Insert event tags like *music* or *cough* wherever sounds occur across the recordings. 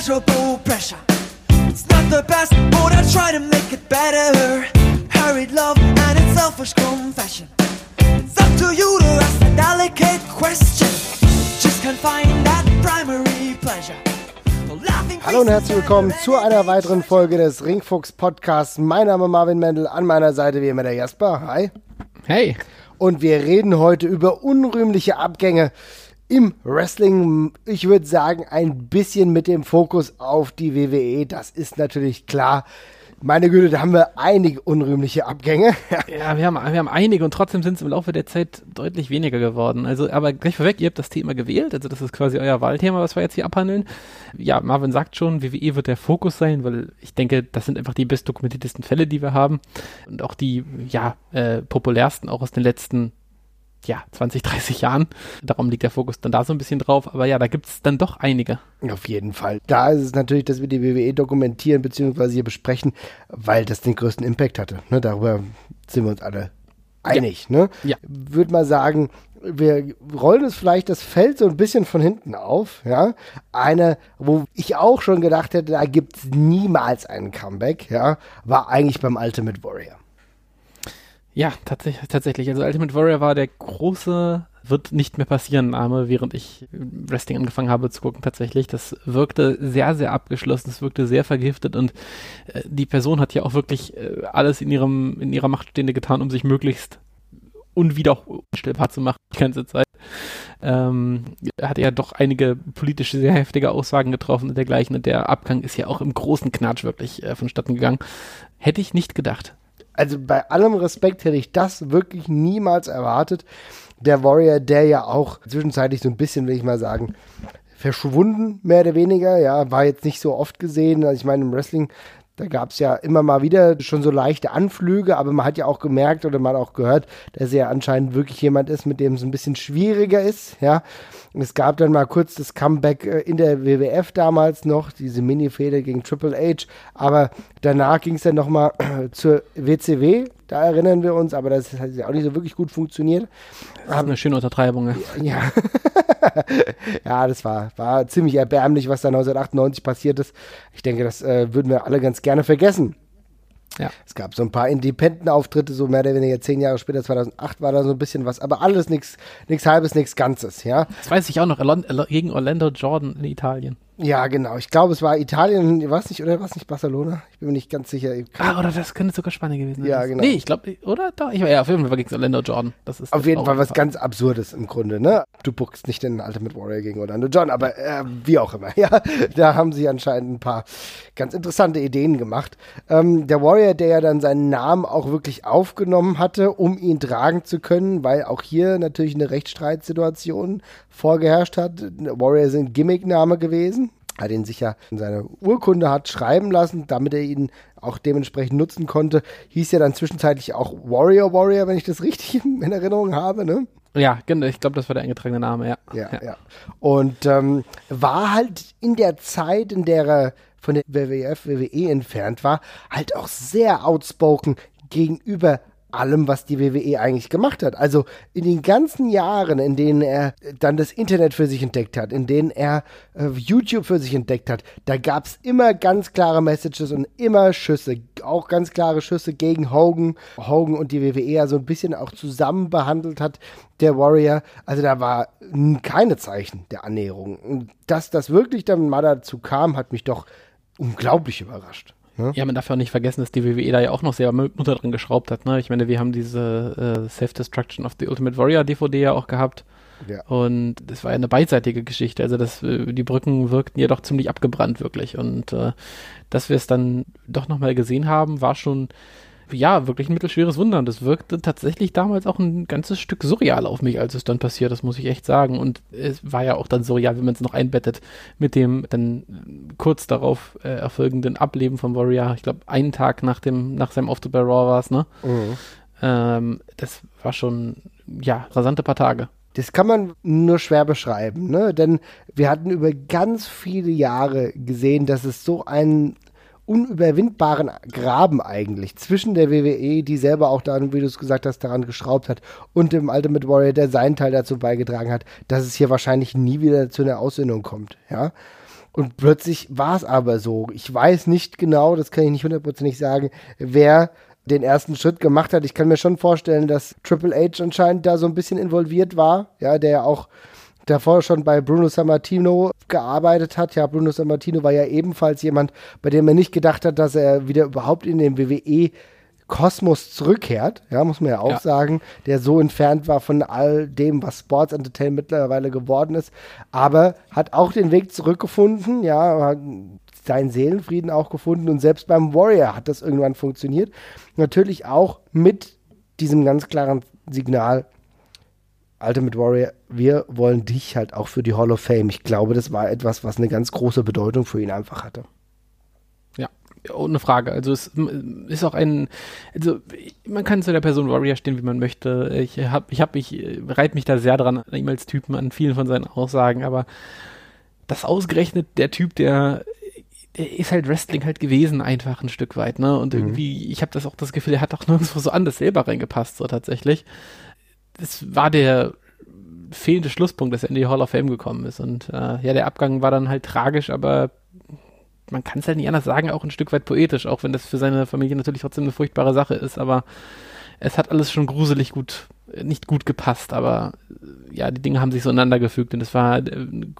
immeasurable pressure. It's not the best, but I try to make it better. Hurried love and its selfish confession. It's up to you to ask a delicate question. Just can't find that primary pleasure. Hallo und herzlich willkommen zu einer weiteren Folge des Ringfuchs Podcasts. Mein Name ist Marvin Mendel, an meiner Seite wie immer der Jasper. Hi. Hey. Und wir reden heute über unrühmliche Abgänge im Wrestling. Ich würde sagen, ein bisschen mit dem Fokus auf die WWE. Das ist natürlich klar. Meine Güte, da haben wir einige unrühmliche Abgänge. *laughs* ja, wir haben, wir haben einige und trotzdem sind es im Laufe der Zeit deutlich weniger geworden. Also, aber gleich vorweg, ihr habt das Thema gewählt, also das ist quasi euer Wahlthema, was wir jetzt hier abhandeln. Ja, Marvin sagt schon, WWE wird der Fokus sein, weil ich denke, das sind einfach die bestdokumentiertesten Fälle, die wir haben und auch die, ja, äh, populärsten auch aus den letzten ja, 20, 30 Jahren. Darum liegt der Fokus dann da so ein bisschen drauf. Aber ja, da gibt es dann doch einige. Auf jeden Fall. Da ist es natürlich, dass wir die WWE dokumentieren bzw. hier besprechen, weil das den größten Impact hatte. Ne, darüber sind wir uns alle einig. Ja. Ne? Ja. Würde mal sagen, wir rollen es vielleicht das Feld so ein bisschen von hinten auf. Ja, eine, wo ich auch schon gedacht hätte, da gibt es niemals einen Comeback. Ja, war eigentlich beim Ultimate Warrior. Ja, tatsächlich, tatsächlich. Also Ultimate Warrior war der große, wird nicht mehr passieren Name, während ich Wrestling angefangen habe zu gucken tatsächlich. Das wirkte sehr, sehr abgeschlossen, es wirkte sehr vergiftet und äh, die Person hat ja auch wirklich äh, alles in ihrem, in ihrer Macht Stehende getan, um sich möglichst unwiederstellbar zu machen die ganze Zeit. Ähm, hat ja doch einige politisch sehr heftige Aussagen getroffen und dergleichen und der Abgang ist ja auch im großen Knatsch wirklich äh, vonstatten gegangen. Hätte ich nicht gedacht also bei allem Respekt hätte ich das wirklich niemals erwartet. Der Warrior, der ja auch zwischenzeitlich so ein bisschen, will ich mal sagen, verschwunden, mehr oder weniger, ja, war jetzt nicht so oft gesehen. Also ich meine, im Wrestling, da gab es ja immer mal wieder schon so leichte Anflüge, aber man hat ja auch gemerkt oder man hat auch gehört, dass er anscheinend wirklich jemand ist, mit dem es ein bisschen schwieriger ist, ja. Es gab dann mal kurz das Comeback äh, in der WWF damals noch, diese Mini-Fehde gegen Triple H, aber danach ging es dann nochmal *clears throat* zur WCW, da erinnern wir uns, aber das hat ja auch nicht so wirklich gut funktioniert. Das ist eine schöne Untertreibung, ja. Ja, *laughs* ja das war, war ziemlich erbärmlich, was da 1998 passiert ist. Ich denke, das äh, würden wir alle ganz gerne vergessen. Ja. Es gab so ein paar Independent-Auftritte, so mehr oder weniger zehn Jahre später, 2008 war da so ein bisschen was, aber alles nichts halbes, nichts Ganzes, ja. Das weiß ich auch noch, gegen Orlando Jordan in Italien. Ja, genau. Ich glaube, es war Italien, war es nicht, oder war es nicht Barcelona? Ich bin mir nicht ganz sicher. Ah, oder das könnte sogar Spanien gewesen sein. Ja, genau. Nee, ich glaube, oder? Doch, ich war ja auf jeden Fall gegen Orlando Jordan. Das ist auf jeden Fall was ganz Absurdes im Grunde, ne? Du buckst nicht den Ultimate Warrior gegen Orlando Jordan, aber äh, wie auch immer, *laughs* ja. Da haben sie anscheinend ein paar ganz interessante Ideen gemacht. Ähm, der Warrior, der ja dann seinen Namen auch wirklich aufgenommen hatte, um ihn tragen zu können, weil auch hier natürlich eine Rechtsstreitsituation vorgeherrscht hat. Warrior ist ein Gimmickname gewesen hat ihn sich ja in seine Urkunde hat schreiben lassen, damit er ihn auch dementsprechend nutzen konnte. Hieß ja dann zwischenzeitlich auch Warrior Warrior, wenn ich das richtig *laughs* in Erinnerung habe, ne? Ja, genau. Ich glaube, das war der eingetragene Name, ja. Ja, ja. ja. Und ähm, war halt in der Zeit, in der er von der WWF, WWE entfernt war, halt auch sehr outspoken gegenüber allem, was die WWE eigentlich gemacht hat. Also in den ganzen Jahren, in denen er dann das Internet für sich entdeckt hat, in denen er äh, YouTube für sich entdeckt hat, da gab es immer ganz klare Messages und immer Schüsse, auch ganz klare Schüsse gegen Hogan, Hogan und die WWE ja so ein bisschen auch zusammen behandelt hat, der Warrior. Also da war keine Zeichen der Annäherung. Und dass das wirklich dann mal dazu kam, hat mich doch unglaublich überrascht. Ne? Ja, man darf ja auch nicht vergessen, dass die WWE da ja auch noch sehr munter drin geschraubt hat. Ne? Ich meine, wir haben diese äh, Self-Destruction of the Ultimate Warrior DVD ja auch gehabt. Ja. Und das war ja eine beidseitige Geschichte. Also das, äh, die Brücken wirkten ja doch ziemlich abgebrannt, wirklich. Und äh, dass wir es dann doch nochmal gesehen haben, war schon ja, wirklich ein mittelschweres Wunder. Und das wirkte tatsächlich damals auch ein ganzes Stück surreal auf mich, als es dann passiert, das muss ich echt sagen. Und es war ja auch dann surreal, wenn man es noch einbettet mit dem dann kurz darauf äh, erfolgenden Ableben von Warrior. Ich glaube, einen Tag nach dem, nach seinem Auftritt bei Raw war es, ne? Mhm. Ähm, das war schon, ja, rasante paar Tage. Das kann man nur schwer beschreiben, ne? Denn wir hatten über ganz viele Jahre gesehen, dass es so einen unüberwindbaren Graben eigentlich zwischen der WWE, die selber auch dann, wie du es gesagt hast, daran geschraubt hat, und dem Ultimate Warrior, der seinen Teil dazu beigetragen hat, dass es hier wahrscheinlich nie wieder zu einer Aussöhnung kommt, ja. Und plötzlich war es aber so. Ich weiß nicht genau, das kann ich nicht hundertprozentig sagen, wer den ersten Schritt gemacht hat. Ich kann mir schon vorstellen, dass Triple H anscheinend da so ein bisschen involviert war, ja, der ja auch davor schon bei Bruno Sammartino gearbeitet hat. Ja, Bruno Sammartino war ja ebenfalls jemand, bei dem er nicht gedacht hat, dass er wieder überhaupt in den WWE Kosmos zurückkehrt, ja, muss man ja auch ja. sagen, der so entfernt war von all dem, was Sports Entertainment mittlerweile geworden ist, aber hat auch den Weg zurückgefunden, ja, hat seinen Seelenfrieden auch gefunden und selbst beim Warrior hat das irgendwann funktioniert. Natürlich auch mit diesem ganz klaren Signal, Ultimate Warrior, wir wollen dich halt auch für die Hall of Fame. Ich glaube, das war etwas, was eine ganz große Bedeutung für ihn einfach hatte. Ja, ohne Frage. Also es ist auch ein, also man kann zu der Person Warrior stehen, wie man möchte. Ich habe, ich habe mich, reiht mich da sehr dran an ihm als Typen, an vielen von seinen Aussagen, aber das ausgerechnet der Typ, der der ist halt Wrestling halt gewesen, einfach ein Stück weit, ne? Und mhm. irgendwie, ich habe das auch das Gefühl, er hat auch nirgendwo so anders selber reingepasst, so tatsächlich das war der fehlende Schlusspunkt, dass er in die Hall of Fame gekommen ist. Und äh, ja, der Abgang war dann halt tragisch, aber man kann es halt nicht anders sagen, auch ein Stück weit poetisch, auch wenn das für seine Familie natürlich trotzdem eine furchtbare Sache ist, aber es hat alles schon gruselig gut, nicht gut gepasst, aber ja, die Dinge haben sich so ineinander gefügt und es war äh, ein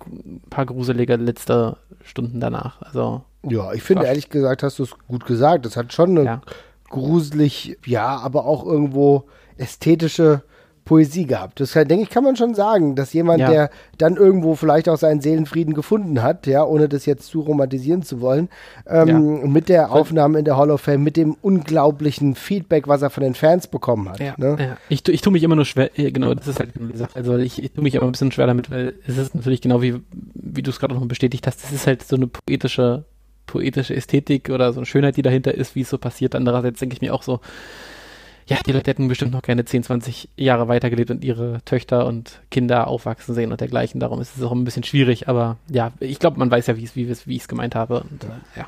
paar gruselige letzte Stunden danach. Also ja, ich finde ehrlich gesagt, hast du es gut gesagt. Es hat schon eine ja. gruselig, ja, aber auch irgendwo ästhetische Poesie gehabt. Das denke ich, kann man schon sagen, dass jemand, ja. der dann irgendwo vielleicht auch seinen Seelenfrieden gefunden hat, ja, ohne das jetzt zu romantisieren zu wollen, ähm, ja. mit der Aufnahme in der Hall of Fame, mit dem unglaublichen Feedback, was er von den Fans bekommen hat. Ja. Ne? Ich, ich tue mich immer nur schwer, genau, das ist halt die Sache. Also ich, ich tue mich immer ein bisschen schwer damit, weil es ist natürlich genau wie, wie du es gerade noch bestätigt hast, das ist halt so eine poetische, poetische Ästhetik oder so eine Schönheit, die dahinter ist, wie es so passiert. Andererseits denke ich mir auch so, ja, die Leute hätten bestimmt noch gerne 10, 20 Jahre weitergelebt und ihre Töchter und Kinder aufwachsen sehen und dergleichen. Darum ist es auch ein bisschen schwierig, aber ja, ich glaube, man weiß ja, wie wie, wie ich es gemeint habe. Und, äh, ja.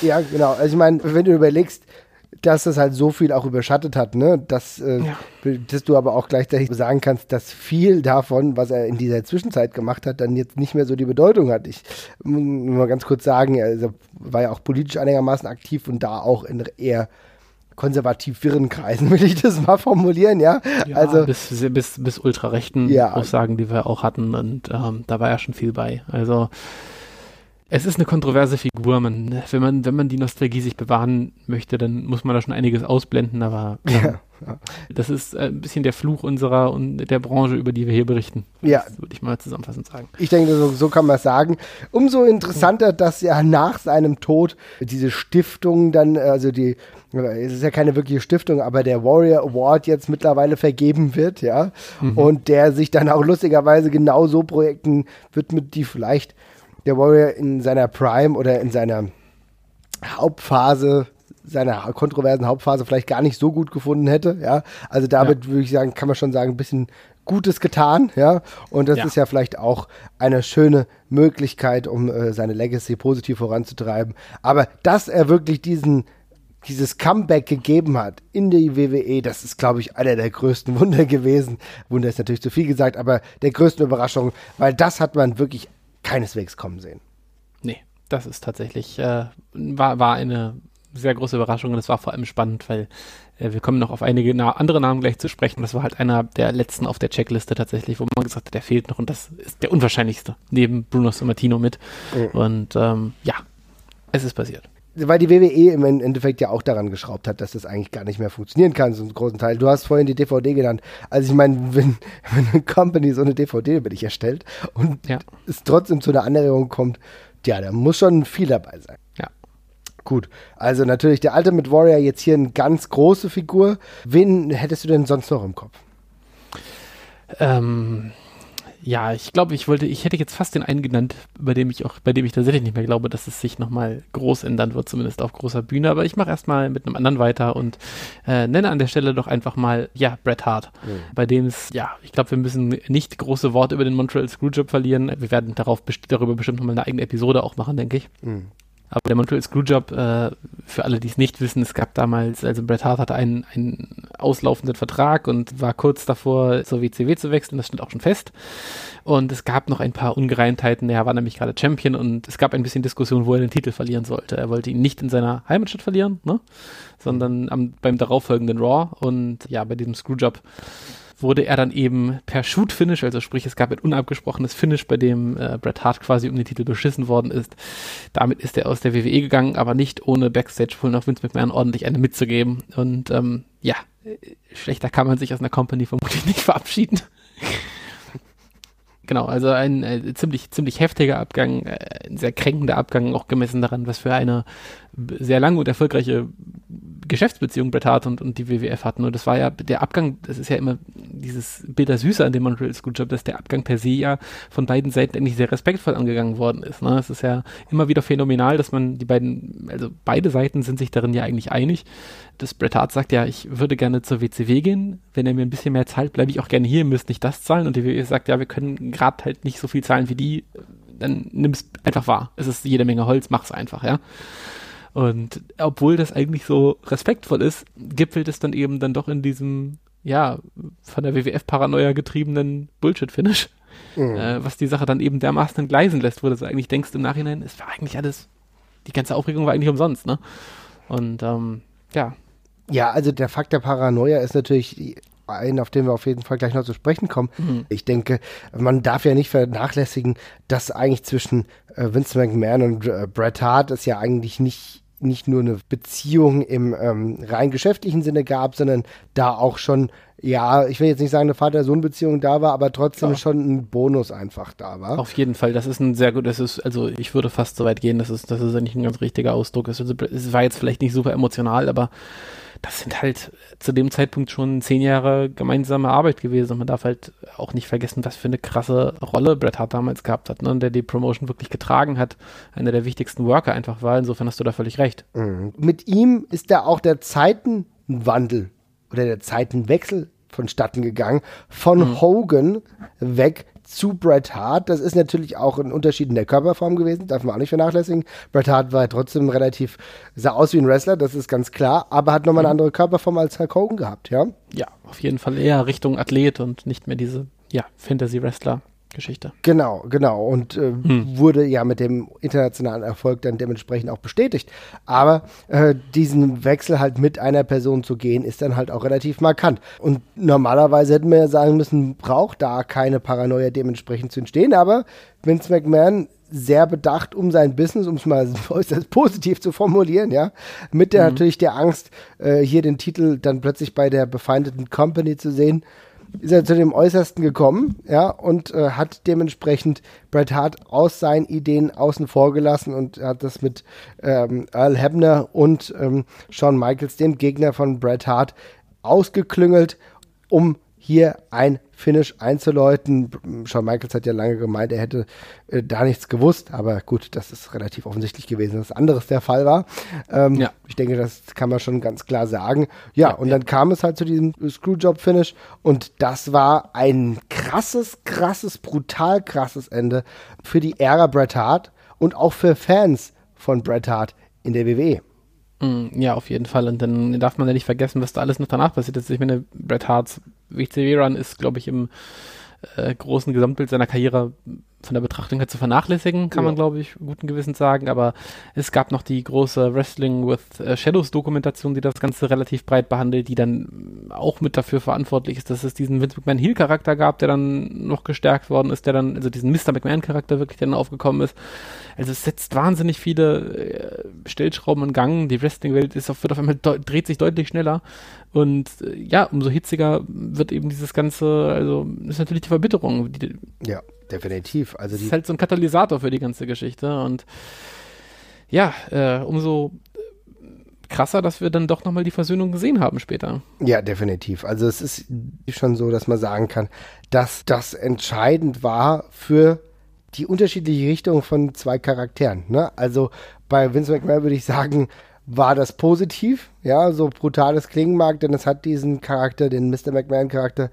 ja, genau. Also ich meine, wenn du überlegst, dass das halt so viel auch überschattet hat, ne? Dass, äh, ja. dass du aber auch gleichzeitig sagen kannst, dass viel davon, was er in dieser Zwischenzeit gemacht hat, dann jetzt nicht mehr so die Bedeutung hat. Ich muss mal ganz kurz sagen, er war ja auch politisch einigermaßen aktiv und da auch in eher konservativ wirren Kreisen, *laughs* will ich das mal formulieren, ja. ja also bis, bis, bis ultrarechten ja. Aussagen, die wir auch hatten und ähm, da war ja schon viel bei. Also es ist eine kontroverse Figur. Man, wenn man, wenn man die Nostalgie sich bewahren möchte, dann muss man da schon einiges ausblenden, aber *laughs* ähm, ja. das ist äh, ein bisschen der Fluch unserer und der Branche, über die wir hier berichten. Ja. Das würde ich mal zusammenfassend sagen. Ich denke, so, so kann man es sagen. Umso interessanter, dass ja nach seinem Tod diese Stiftung dann, also die es ist ja keine wirkliche Stiftung, aber der Warrior Award jetzt mittlerweile vergeben wird, ja. Mhm. Und der sich dann auch lustigerweise genau so Projekten widmet, die vielleicht der Warrior in seiner Prime oder in seiner Hauptphase seiner kontroversen Hauptphase vielleicht gar nicht so gut gefunden hätte, ja. Also damit ja. würde ich sagen, kann man schon sagen, ein bisschen Gutes getan, ja. Und das ja. ist ja vielleicht auch eine schöne Möglichkeit, um äh, seine Legacy positiv voranzutreiben. Aber dass er wirklich diesen dieses Comeback gegeben hat in die WWE, das ist, glaube ich, einer der größten Wunder gewesen. Wunder ist natürlich zu viel gesagt, aber der größten Überraschung, weil das hat man wirklich keineswegs kommen sehen. Nee, das ist tatsächlich, äh, war, war eine sehr große Überraschung und es war vor allem spannend, weil äh, wir kommen noch auf einige na andere Namen gleich zu sprechen. Das war halt einer der letzten auf der Checkliste tatsächlich, wo man gesagt hat, der fehlt noch und das ist der unwahrscheinlichste, neben Bruno Sammartino mit. Mhm. Und ähm, ja, es ist passiert weil die WWE im Endeffekt ja auch daran geschraubt hat, dass das eigentlich gar nicht mehr funktionieren kann, so einen großen Teil. Du hast vorhin die DVD genannt. Also ich meine, wenn, *laughs* wenn eine Company so eine DVD über dich erstellt und ja. es trotzdem zu einer Annäherung kommt, ja, da muss schon viel dabei sein. Ja. Gut, also natürlich der Ultimate Warrior jetzt hier eine ganz große Figur. Wen hättest du denn sonst noch im Kopf? Ähm, ja, ich glaube, ich wollte, ich hätte jetzt fast den einen genannt, bei dem ich auch, bei dem ich tatsächlich nicht mehr glaube, dass es sich nochmal groß ändern wird, zumindest auf großer Bühne. Aber ich mache erstmal mit einem anderen weiter und äh, nenne an der Stelle doch einfach mal, ja, Bret Hart. Mhm. Bei dem es, ja, ich glaube, wir müssen nicht große Worte über den Montreal Screwjob verlieren. Wir werden darauf, darüber bestimmt nochmal eine eigene Episode auch machen, denke ich. Mhm. Aber der Montreal Screwjob, äh, für alle, die es nicht wissen, es gab damals, also Bret Hart hatte einen, einen auslaufenden Vertrag und war kurz davor, zur WCW zu wechseln, das stand auch schon fest. Und es gab noch ein paar Ungereimtheiten. Er war nämlich gerade Champion und es gab ein bisschen Diskussion, wo er den Titel verlieren sollte. Er wollte ihn nicht in seiner Heimatstadt verlieren, ne? sondern am, beim darauffolgenden Raw. Und ja, bei diesem Screwjob wurde er dann eben per Shoot-Finish, also sprich, es gab ein unabgesprochenes Finish, bei dem äh, Bret Hart quasi um den Titel beschissen worden ist. Damit ist er aus der WWE gegangen, aber nicht ohne Backstage wohl noch Vince McMahon ordentlich eine mitzugeben. Und ähm, ja, schlechter kann man sich aus einer Company vermutlich nicht *laughs* verabschieden. Genau, also ein äh, ziemlich, ziemlich heftiger Abgang, äh, ein sehr kränkender Abgang, auch gemessen daran, was für eine sehr lange und erfolgreiche Geschäftsbeziehung Bret Hart und, und die WWF hatten. Und das war ja, der Abgang, das ist ja immer dieses Bittersüße an dem Montreal Screwjob, dass der Abgang per se ja von beiden Seiten eigentlich sehr respektvoll angegangen worden ist. Ne? Es ist ja immer wieder phänomenal, dass man die beiden, also beide Seiten sind sich darin ja eigentlich einig. Das Bret Hart sagt ja, ich würde gerne zur WCW gehen. Wenn er mir ein bisschen mehr zahlt, bleibe ich auch gerne hier, ihr müsst nicht das zahlen. Und die WWF sagt, ja, wir können gerade halt nicht so viel zahlen wie die. Dann nimm es einfach wahr. Es ist jede Menge Holz, mach's einfach, ja. Und obwohl das eigentlich so respektvoll ist, gipfelt es dann eben dann doch in diesem, ja, von der WWF-Paranoia getriebenen Bullshit-Finish. Mhm. Äh, was die Sache dann eben dermaßen entgleisen lässt, wo du eigentlich denkst im Nachhinein, es war eigentlich alles, die ganze Aufregung war eigentlich umsonst, ne? Und ähm, ja. Ja, also der Fakt der Paranoia ist natürlich ein, auf den wir auf jeden Fall gleich noch zu sprechen kommen. Mhm. Ich denke, man darf ja nicht vernachlässigen, dass eigentlich zwischen äh, Vince McMahon und äh, Bret Hart es ja eigentlich nicht nicht nur eine Beziehung im ähm, rein geschäftlichen Sinne gab, sondern da auch schon, ja, ich will jetzt nicht sagen, eine Vater-Sohn-Beziehung da war, aber trotzdem ja. schon ein Bonus einfach da war. Auf jeden Fall, das ist ein sehr gut, das ist, also ich würde fast so weit gehen, dass es, dass es eigentlich ein ganz richtiger Ausdruck ist. Also, es war jetzt vielleicht nicht super emotional, aber das sind halt zu dem Zeitpunkt schon zehn Jahre gemeinsame Arbeit gewesen. Und man darf halt auch nicht vergessen, was für eine krasse Rolle Bret Hart damals gehabt hat, ne? der die Promotion wirklich getragen hat, einer der wichtigsten Worker einfach war. Insofern hast du da völlig recht. Mhm. Mit ihm ist da auch der Zeitenwandel oder der Zeitenwechsel vonstatten gegangen. Von mhm. Hogan weg zu Bret Hart. Das ist natürlich auch ein Unterschied in der Körperform gewesen, darf man auch nicht vernachlässigen. Bret Hart war trotzdem relativ, sah aus wie ein Wrestler, das ist ganz klar, aber hat nochmal eine mhm. andere Körperform als Hulk Hogan gehabt, ja? Ja, auf jeden Fall eher Richtung Athlet und nicht mehr diese, ja, Fantasy-Wrestler. Geschichte. Genau, genau. Und äh, hm. wurde ja mit dem internationalen Erfolg dann dementsprechend auch bestätigt. Aber äh, diesen Wechsel halt mit einer Person zu gehen, ist dann halt auch relativ markant. Und normalerweise hätten wir ja sagen müssen, braucht da keine Paranoia dementsprechend zu entstehen. Aber Vince McMahon sehr bedacht um sein Business, um es mal *laughs* äußerst positiv zu formulieren, ja, mit der mhm. natürlich der Angst, äh, hier den Titel dann plötzlich bei der befeindeten Company zu sehen, ist er zu dem Äußersten gekommen, ja, und äh, hat dementsprechend Bret Hart aus seinen Ideen außen vor gelassen und hat das mit ähm, Earl Hebner und ähm, Shawn Michaels, dem Gegner von Bret Hart, ausgeklüngelt, um hier ein Finish einzuläuten. Shawn Michaels hat ja lange gemeint, er hätte äh, da nichts gewusst, aber gut, das ist relativ offensichtlich gewesen, dass anderes der Fall war. Ähm, ja. Ich denke, das kann man schon ganz klar sagen. Ja, ja und ja. dann kam es halt zu diesem Screwjob-Finish und das war ein krasses, krasses, brutal krasses Ende für die Ära Bret Hart und auch für Fans von Bret Hart in der WWE. Mm, ja, auf jeden Fall. Und dann darf man ja nicht vergessen, was da alles noch danach passiert ist. Ich meine, Bret Harts WCW-Run ist, glaube ich, im äh, großen Gesamtbild seiner Karriere von der Betrachtung her zu vernachlässigen, kann ja. man, glaube ich, guten Gewissens sagen. Aber es gab noch die große Wrestling with äh, Shadows Dokumentation, die das Ganze relativ breit behandelt, die dann auch mit dafür verantwortlich ist, dass es diesen Vince McMahon Heel Charakter gab, der dann noch gestärkt worden ist, der dann, also diesen Mr. McMahon Charakter wirklich dann aufgekommen ist. Also es setzt wahnsinnig viele äh, Stellschrauben in Gang. Die Wrestling-Welt ist auf, wird auf einmal dreht sich deutlich schneller. Und äh, ja, umso hitziger wird eben dieses Ganze, also ist natürlich die Verbitterung. Die, ja definitiv. Also das ist halt so ein Katalysator für die ganze Geschichte und ja, äh, umso krasser, dass wir dann doch nochmal die Versöhnung gesehen haben später. Ja, definitiv. Also es ist schon so, dass man sagen kann, dass das entscheidend war für die unterschiedliche Richtung von zwei Charakteren. Ne? Also bei Vince McMahon würde ich sagen, war das positiv, ja, so brutales klingen mag, denn es hat diesen Charakter, den Mr. McMahon-Charakter,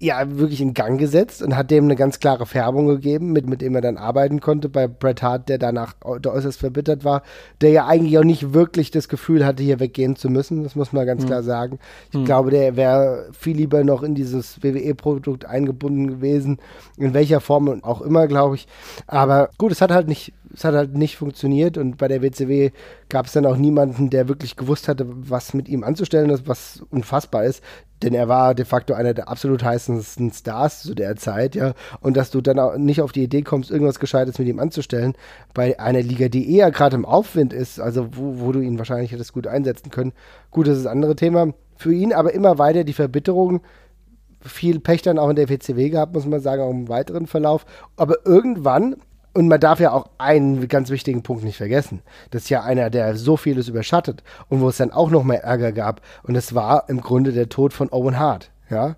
ja wirklich in Gang gesetzt und hat dem eine ganz klare Färbung gegeben, mit, mit dem er dann arbeiten konnte. Bei Bret Hart, der danach äußerst verbittert war, der ja eigentlich auch nicht wirklich das Gefühl hatte, hier weggehen zu müssen. Das muss man ganz mhm. klar sagen. Ich mhm. glaube, der wäre viel lieber noch in dieses WWE-Produkt eingebunden gewesen, in welcher Form auch immer, glaube ich. Aber gut, es hat halt nicht, es hat halt nicht funktioniert und bei der WCW gab es dann auch niemanden, der wirklich gewusst hatte, was mit ihm anzustellen ist, was unfassbar ist denn er war de facto einer der absolut heißesten Stars zu der Zeit, ja, und dass du dann auch nicht auf die Idee kommst, irgendwas Gescheites mit ihm anzustellen, bei einer Liga, die eher gerade im Aufwind ist, also wo, wo du ihn wahrscheinlich hättest gut einsetzen können. Gut, das ist ein anderes Thema. Für ihn aber immer weiter die Verbitterung, viel Pech dann auch in der WCW gehabt, muss man sagen, auch im weiteren Verlauf. Aber irgendwann und man darf ja auch einen ganz wichtigen Punkt nicht vergessen. Das ist ja einer, der so vieles überschattet und wo es dann auch noch mehr Ärger gab. Und es war im Grunde der Tod von Owen Hart. Ja,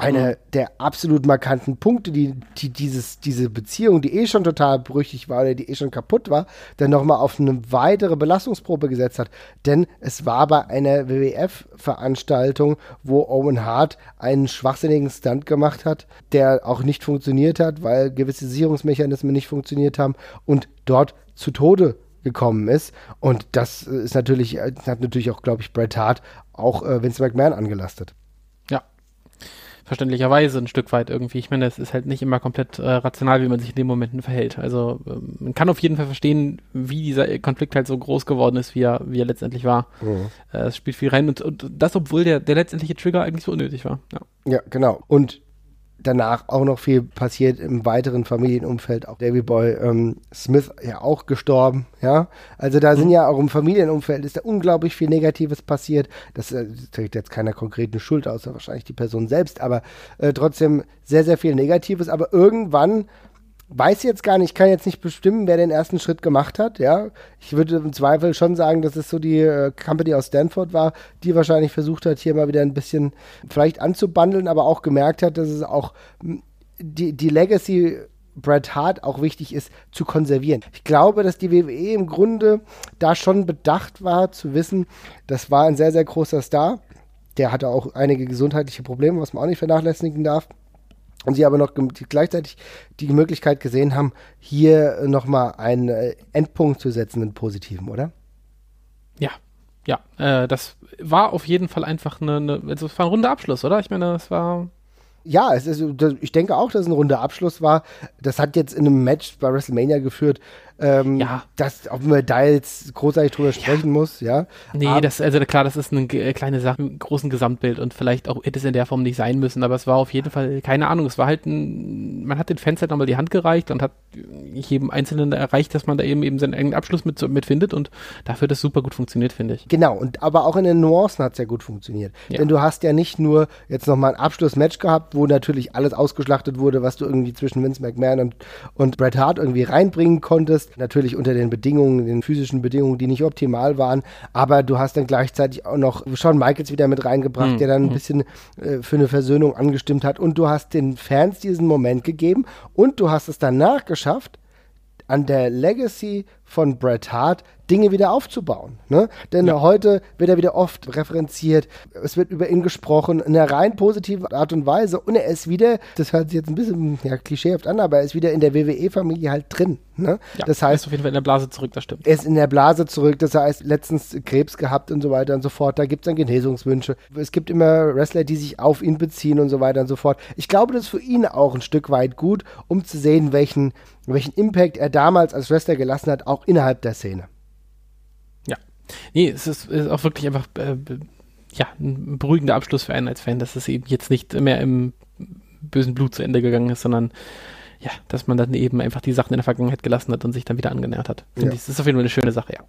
eine der absolut markanten Punkte, die, die dieses, diese Beziehung, die eh schon total brüchig war oder die eh schon kaputt war, dann nochmal auf eine weitere Belastungsprobe gesetzt hat. Denn es war bei einer WWF-Veranstaltung, wo Owen Hart einen schwachsinnigen Stunt gemacht hat, der auch nicht funktioniert hat, weil gewisse Sicherungsmechanismen nicht funktioniert haben und dort zu Tode gekommen ist. Und das ist natürlich, hat natürlich auch, glaube ich, Bret Hart auch äh, Vince McMahon angelastet verständlicherweise ein Stück weit irgendwie. Ich meine, es ist halt nicht immer komplett äh, rational, wie man sich in den Momenten verhält. Also ähm, man kann auf jeden Fall verstehen, wie dieser Konflikt halt so groß geworden ist, wie er, wie er letztendlich war. Mhm. Äh, es spielt viel rein und, und das, obwohl der, der letztendliche Trigger eigentlich so unnötig war. Ja, ja genau. Und danach auch noch viel passiert im weiteren Familienumfeld. Auch Davy Boy ähm, Smith ja auch gestorben, ja. Also da mhm. sind ja auch im Familienumfeld ist da unglaublich viel Negatives passiert. Das äh, trägt jetzt keiner konkreten Schuld, außer wahrscheinlich die Person selbst, aber äh, trotzdem sehr, sehr viel Negatives. Aber irgendwann weiß jetzt gar nicht, ich kann jetzt nicht bestimmen, wer den ersten Schritt gemacht hat, ja. Ich würde im Zweifel schon sagen, dass es so die äh, Company aus Stanford war, die wahrscheinlich versucht hat, hier mal wieder ein bisschen vielleicht anzubandeln, aber auch gemerkt hat, dass es auch die, die Legacy Bret Hart auch wichtig ist, zu konservieren. Ich glaube, dass die WWE im Grunde da schon bedacht war, zu wissen, das war ein sehr, sehr großer Star. Der hatte auch einige gesundheitliche Probleme, was man auch nicht vernachlässigen darf und sie aber noch gleichzeitig die Möglichkeit gesehen haben, hier nochmal einen äh, Endpunkt zu setzen, einen positiven, oder? Ja, ja, äh, das war auf jeden Fall einfach eine, eine, also es war ein runder Abschluss, oder? Ich meine, es war ja, es ist, ich denke auch, dass es ein runder Abschluss war. Das hat jetzt in einem Match bei WrestleMania geführt, ähm, ja. dass, ob man da jetzt großartig drüber sprechen ja. muss, ja. Nee, aber, das, also klar, das ist eine kleine Sache im großen Gesamtbild und vielleicht auch hätte es in der Form nicht sein müssen, aber es war auf jeden Fall, keine Ahnung, es war halt ein, man hat den Fans halt nochmal die Hand gereicht und hat jedem Einzelnen erreicht, dass man da eben eben seinen eigenen Abschluss mit, mit findet und dafür hat das super gut funktioniert, finde ich. Genau, und aber auch in den Nuancen hat es ja gut funktioniert. Ja. Denn du hast ja nicht nur jetzt nochmal ein Abschlussmatch gehabt, wo natürlich alles ausgeschlachtet wurde, was du irgendwie zwischen Vince McMahon und, und Bret Hart irgendwie reinbringen konntest natürlich unter den Bedingungen, den physischen Bedingungen, die nicht optimal waren. Aber du hast dann gleichzeitig auch noch Shawn Michaels wieder mit reingebracht, mhm. der dann ein mhm. bisschen äh, für eine Versöhnung angestimmt hat. Und du hast den Fans diesen Moment gegeben und du hast es danach geschafft, an der Legacy von Bret Hart Dinge wieder aufzubauen. Ne? Denn ja. heute wird er wieder oft referenziert, es wird über ihn gesprochen, in einer rein positiven Art und Weise. Und er ist wieder, das hört sich jetzt ein bisschen ja, klischeehaft an, aber er ist wieder in der WWE-Familie halt drin. Ne? Ja, das heißt, er ist auf jeden Fall in der Blase zurück, das stimmt. Er ist in der Blase zurück, das heißt, letztens Krebs gehabt und so weiter und so fort. Da gibt es dann Genesungswünsche. Es gibt immer Wrestler, die sich auf ihn beziehen und so weiter und so fort. Ich glaube, das ist für ihn auch ein Stück weit gut, um zu sehen, welchen, welchen Impact er damals als Wrestler gelassen hat, auch innerhalb der Szene. Nee, es ist, ist auch wirklich einfach äh, ja, ein beruhigender Abschluss für einen als Fan, dass es eben jetzt nicht mehr im bösen Blut zu Ende gegangen ist, sondern ja, dass man dann eben einfach die Sachen in der Vergangenheit gelassen hat und sich dann wieder angenähert hat. Ja. Das ist auf jeden Fall eine schöne Sache, ja.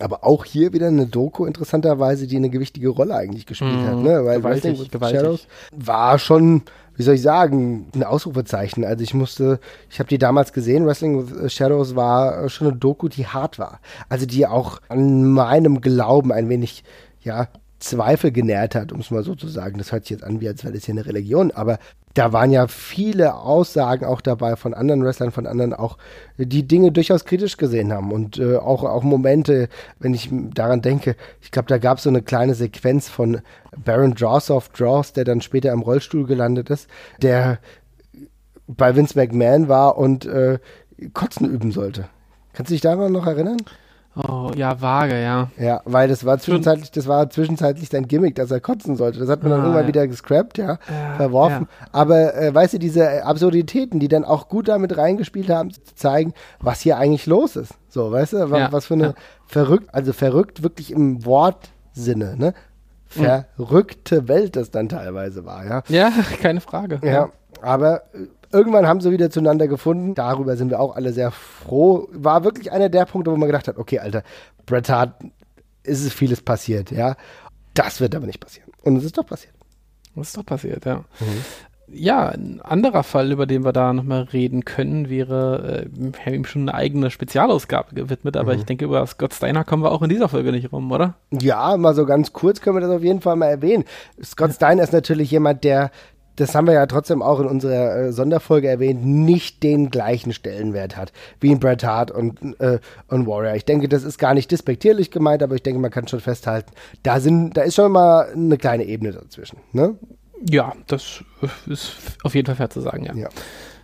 Aber auch hier wieder eine Doku, interessanterweise, die eine gewichtige Rolle eigentlich gespielt mm, hat, ne? Weil gewaltig, with gewaltig. Shadows war schon, wie soll ich sagen, ein Ausrufezeichen. Also ich musste, ich habe die damals gesehen, Wrestling with Shadows war schon eine Doku, die hart war. Also die auch an meinem Glauben ein wenig, ja, Zweifel genährt hat, um es mal so zu sagen. Das hört sich jetzt an, wie als wäre das hier eine Religion, aber da waren ja viele Aussagen auch dabei von anderen Wrestlern, von anderen auch, die Dinge durchaus kritisch gesehen haben und äh, auch, auch Momente, wenn ich daran denke, ich glaube, da gab es so eine kleine Sequenz von Baron Drawsoft Draws, der dann später im Rollstuhl gelandet ist, der bei Vince McMahon war und äh, Kotzen üben sollte. Kannst du dich daran noch erinnern? Oh, ja, vage, ja. Ja, weil das war zwischenzeitlich, das war zwischenzeitlich sein Gimmick, dass er kotzen sollte. Das hat man ah, dann irgendwann ja. wieder gescrapped, ja, ja verworfen. Ja. Aber äh, weißt du, diese Absurditäten, die dann auch gut damit reingespielt haben, zu zeigen, was hier eigentlich los ist. So, weißt du, was, was für eine verrückt, also verrückt wirklich im Wortsinne, ne? Verrückte Welt das dann teilweise war, ja. Ja, *laughs* keine Frage. Ja, aber äh, Irgendwann haben sie wieder zueinander gefunden. Darüber sind wir auch alle sehr froh. War wirklich einer der Punkte, wo man gedacht hat, okay, Alter, Bret Hart, ist es vieles passiert, ja. Das wird aber nicht passieren. Und es ist doch passiert. Es ist doch passiert, ja. Mhm. Ja, ein anderer Fall, über den wir da nochmal reden können, wäre, äh, wir haben ihm schon eine eigene Spezialausgabe gewidmet, aber mhm. ich denke, über Scott Steiner kommen wir auch in dieser Folge nicht rum, oder? Ja, mal so ganz kurz können wir das auf jeden Fall mal erwähnen. Scott Steiner ist natürlich jemand, der das haben wir ja trotzdem auch in unserer äh, Sonderfolge erwähnt, nicht den gleichen Stellenwert hat wie in Bret Hart und, äh, und Warrior. Ich denke, das ist gar nicht despektierlich gemeint, aber ich denke, man kann schon festhalten, da sind, da ist schon mal eine kleine Ebene dazwischen. Ne? Ja, das ist auf jeden Fall fair zu sagen, ja. ja.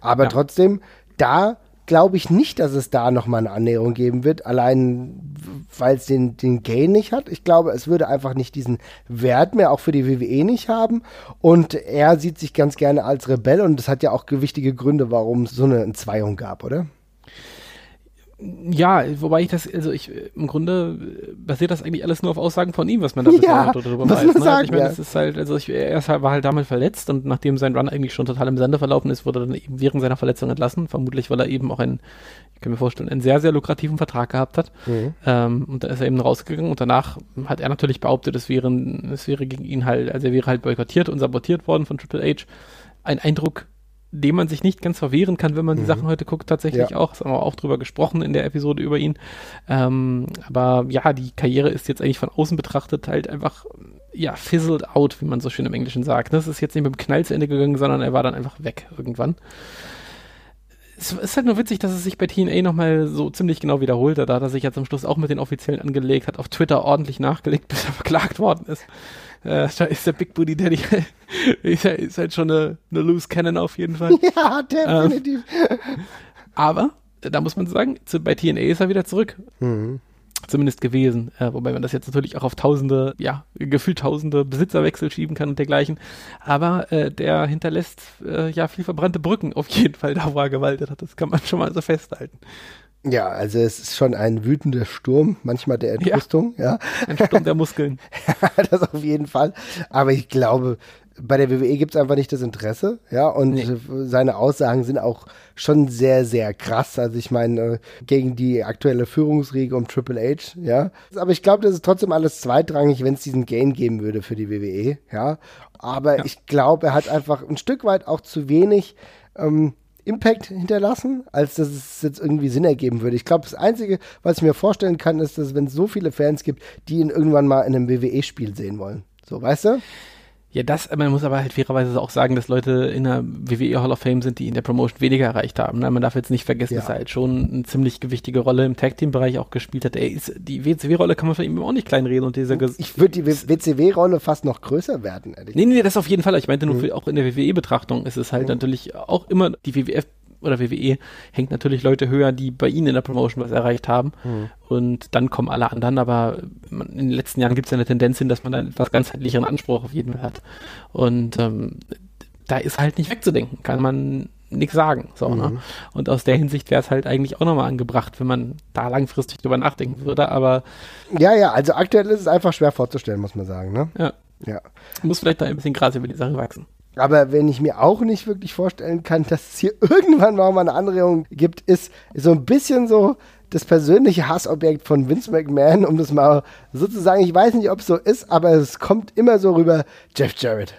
Aber ja. trotzdem, da glaube ich nicht, dass es da nochmal eine Annäherung geben wird, allein weil es den, den Gain nicht hat. Ich glaube, es würde einfach nicht diesen Wert mehr auch für die WWE nicht haben. Und er sieht sich ganz gerne als Rebell und das hat ja auch gewichtige Gründe, warum es so eine Entzweiung gab, oder? Ja, wobei ich das, also ich, im Grunde basiert das eigentlich alles nur auf Aussagen von ihm, was man da bisher ja, darüber weiß. Ne? Sagen, ich meine, ja. das ist halt, also ich, er halt, war halt damit verletzt und nachdem sein Run eigentlich schon total im Sande verlaufen ist, wurde er dann eben während seiner Verletzung entlassen, vermutlich weil er eben auch ein, ich kann mir vorstellen, einen sehr, sehr lukrativen Vertrag gehabt hat. Mhm. Ähm, und da ist er eben rausgegangen und danach hat er natürlich behauptet, es wäre, es wäre gegen ihn halt, also er wäre halt boykottiert und sabotiert worden von Triple H. Ein Eindruck, dem man sich nicht ganz verwehren kann, wenn man mhm. die Sachen heute guckt, tatsächlich ja. auch. Das haben wir auch drüber gesprochen in der Episode über ihn. Ähm, aber ja, die Karriere ist jetzt eigentlich von außen betrachtet halt einfach, ja, fizzled out, wie man so schön im Englischen sagt. Das ist jetzt nicht mit dem Knall zu Ende gegangen, sondern er war dann einfach weg irgendwann. Es ist halt nur witzig, dass es sich bei TNA nochmal so ziemlich genau wiederholt hat. Da hat er sich ja zum Schluss auch mit den Offiziellen angelegt, hat auf Twitter ordentlich nachgelegt, *laughs* bis er verklagt worden ist. Äh, *laughs* da ist der Big Booty Daddy *laughs* ist, ist halt schon eine, eine Loose Cannon auf jeden Fall. *laughs* Ja, definitiv. Ähm, aber, da muss man sagen, zu, bei TNA ist er wieder zurück. Mhm. Zumindest gewesen. Äh, wobei man das jetzt natürlich auch auf tausende, ja, gefühlt tausende Besitzerwechsel schieben kann und dergleichen. Aber äh, der hinterlässt äh, ja viel verbrannte Brücken auf jeden Fall da, wo er gewaltet hat. Das kann man schon mal so festhalten. Ja, also es ist schon ein wütender Sturm, manchmal der Entrüstung, ja. ja. Ein Sturm der *laughs* Muskeln. das auf jeden Fall. Aber ich glaube, bei der WWE gibt es einfach nicht das Interesse, ja, und nee. seine Aussagen sind auch schon sehr, sehr krass. Also ich meine, äh, gegen die aktuelle Führungsriege um Triple H, ja. Aber ich glaube, das ist trotzdem alles zweitrangig, wenn es diesen Gain geben würde für die WWE, ja. Aber ja. ich glaube, er hat einfach ein Stück weit auch zu wenig ähm, Impact hinterlassen, als dass es jetzt irgendwie Sinn ergeben würde. Ich glaube, das Einzige, was ich mir vorstellen kann, ist, dass wenn es so viele Fans gibt, die ihn irgendwann mal in einem WWE-Spiel sehen wollen. So, weißt du? Ja, das, man muss aber halt fairerweise auch sagen, dass Leute in der WWE Hall of Fame sind, die in der Promotion weniger erreicht haben. Ne? Man darf jetzt nicht vergessen, ja. dass er halt schon eine ziemlich gewichtige Rolle im Tag-Team-Bereich auch gespielt hat. Ey, die WCW-Rolle kann man von ihm auch nicht kleinreden und dieser Ich würde die WCW-Rolle fast noch größer werden, ehrlich. Nee, nee, das auf jeden Fall. Ich meinte nur, mhm. auch in der WWE-Betrachtung ist es halt mhm. natürlich auch immer die WWF oder WWE hängt natürlich Leute höher, die bei ihnen in der Promotion was erreicht haben. Mhm. Und dann kommen alle anderen, aber man, in den letzten Jahren gibt es ja eine Tendenz hin, dass man da etwas ganzheitlicheren Anspruch auf jeden Fall hat. Und ähm, da ist halt nicht wegzudenken, kann man nichts sagen. So, ne? mhm. ne? Und aus der Hinsicht wäre es halt eigentlich auch nochmal angebracht, wenn man da langfristig drüber nachdenken würde, aber. Ja, ja, also aktuell ist es einfach schwer vorzustellen, muss man sagen, ne? Ja. Ja. Muss vielleicht da ein bisschen Gras über die Sache wachsen. Aber wenn ich mir auch nicht wirklich vorstellen kann, *laughs* dass es hier irgendwann mal eine Anregung gibt, ist so ein bisschen so das persönliche Hassobjekt von Vince McMahon, um das mal sozusagen, ich weiß nicht, ob es so ist, aber es kommt immer so rüber, Jeff Jarrett.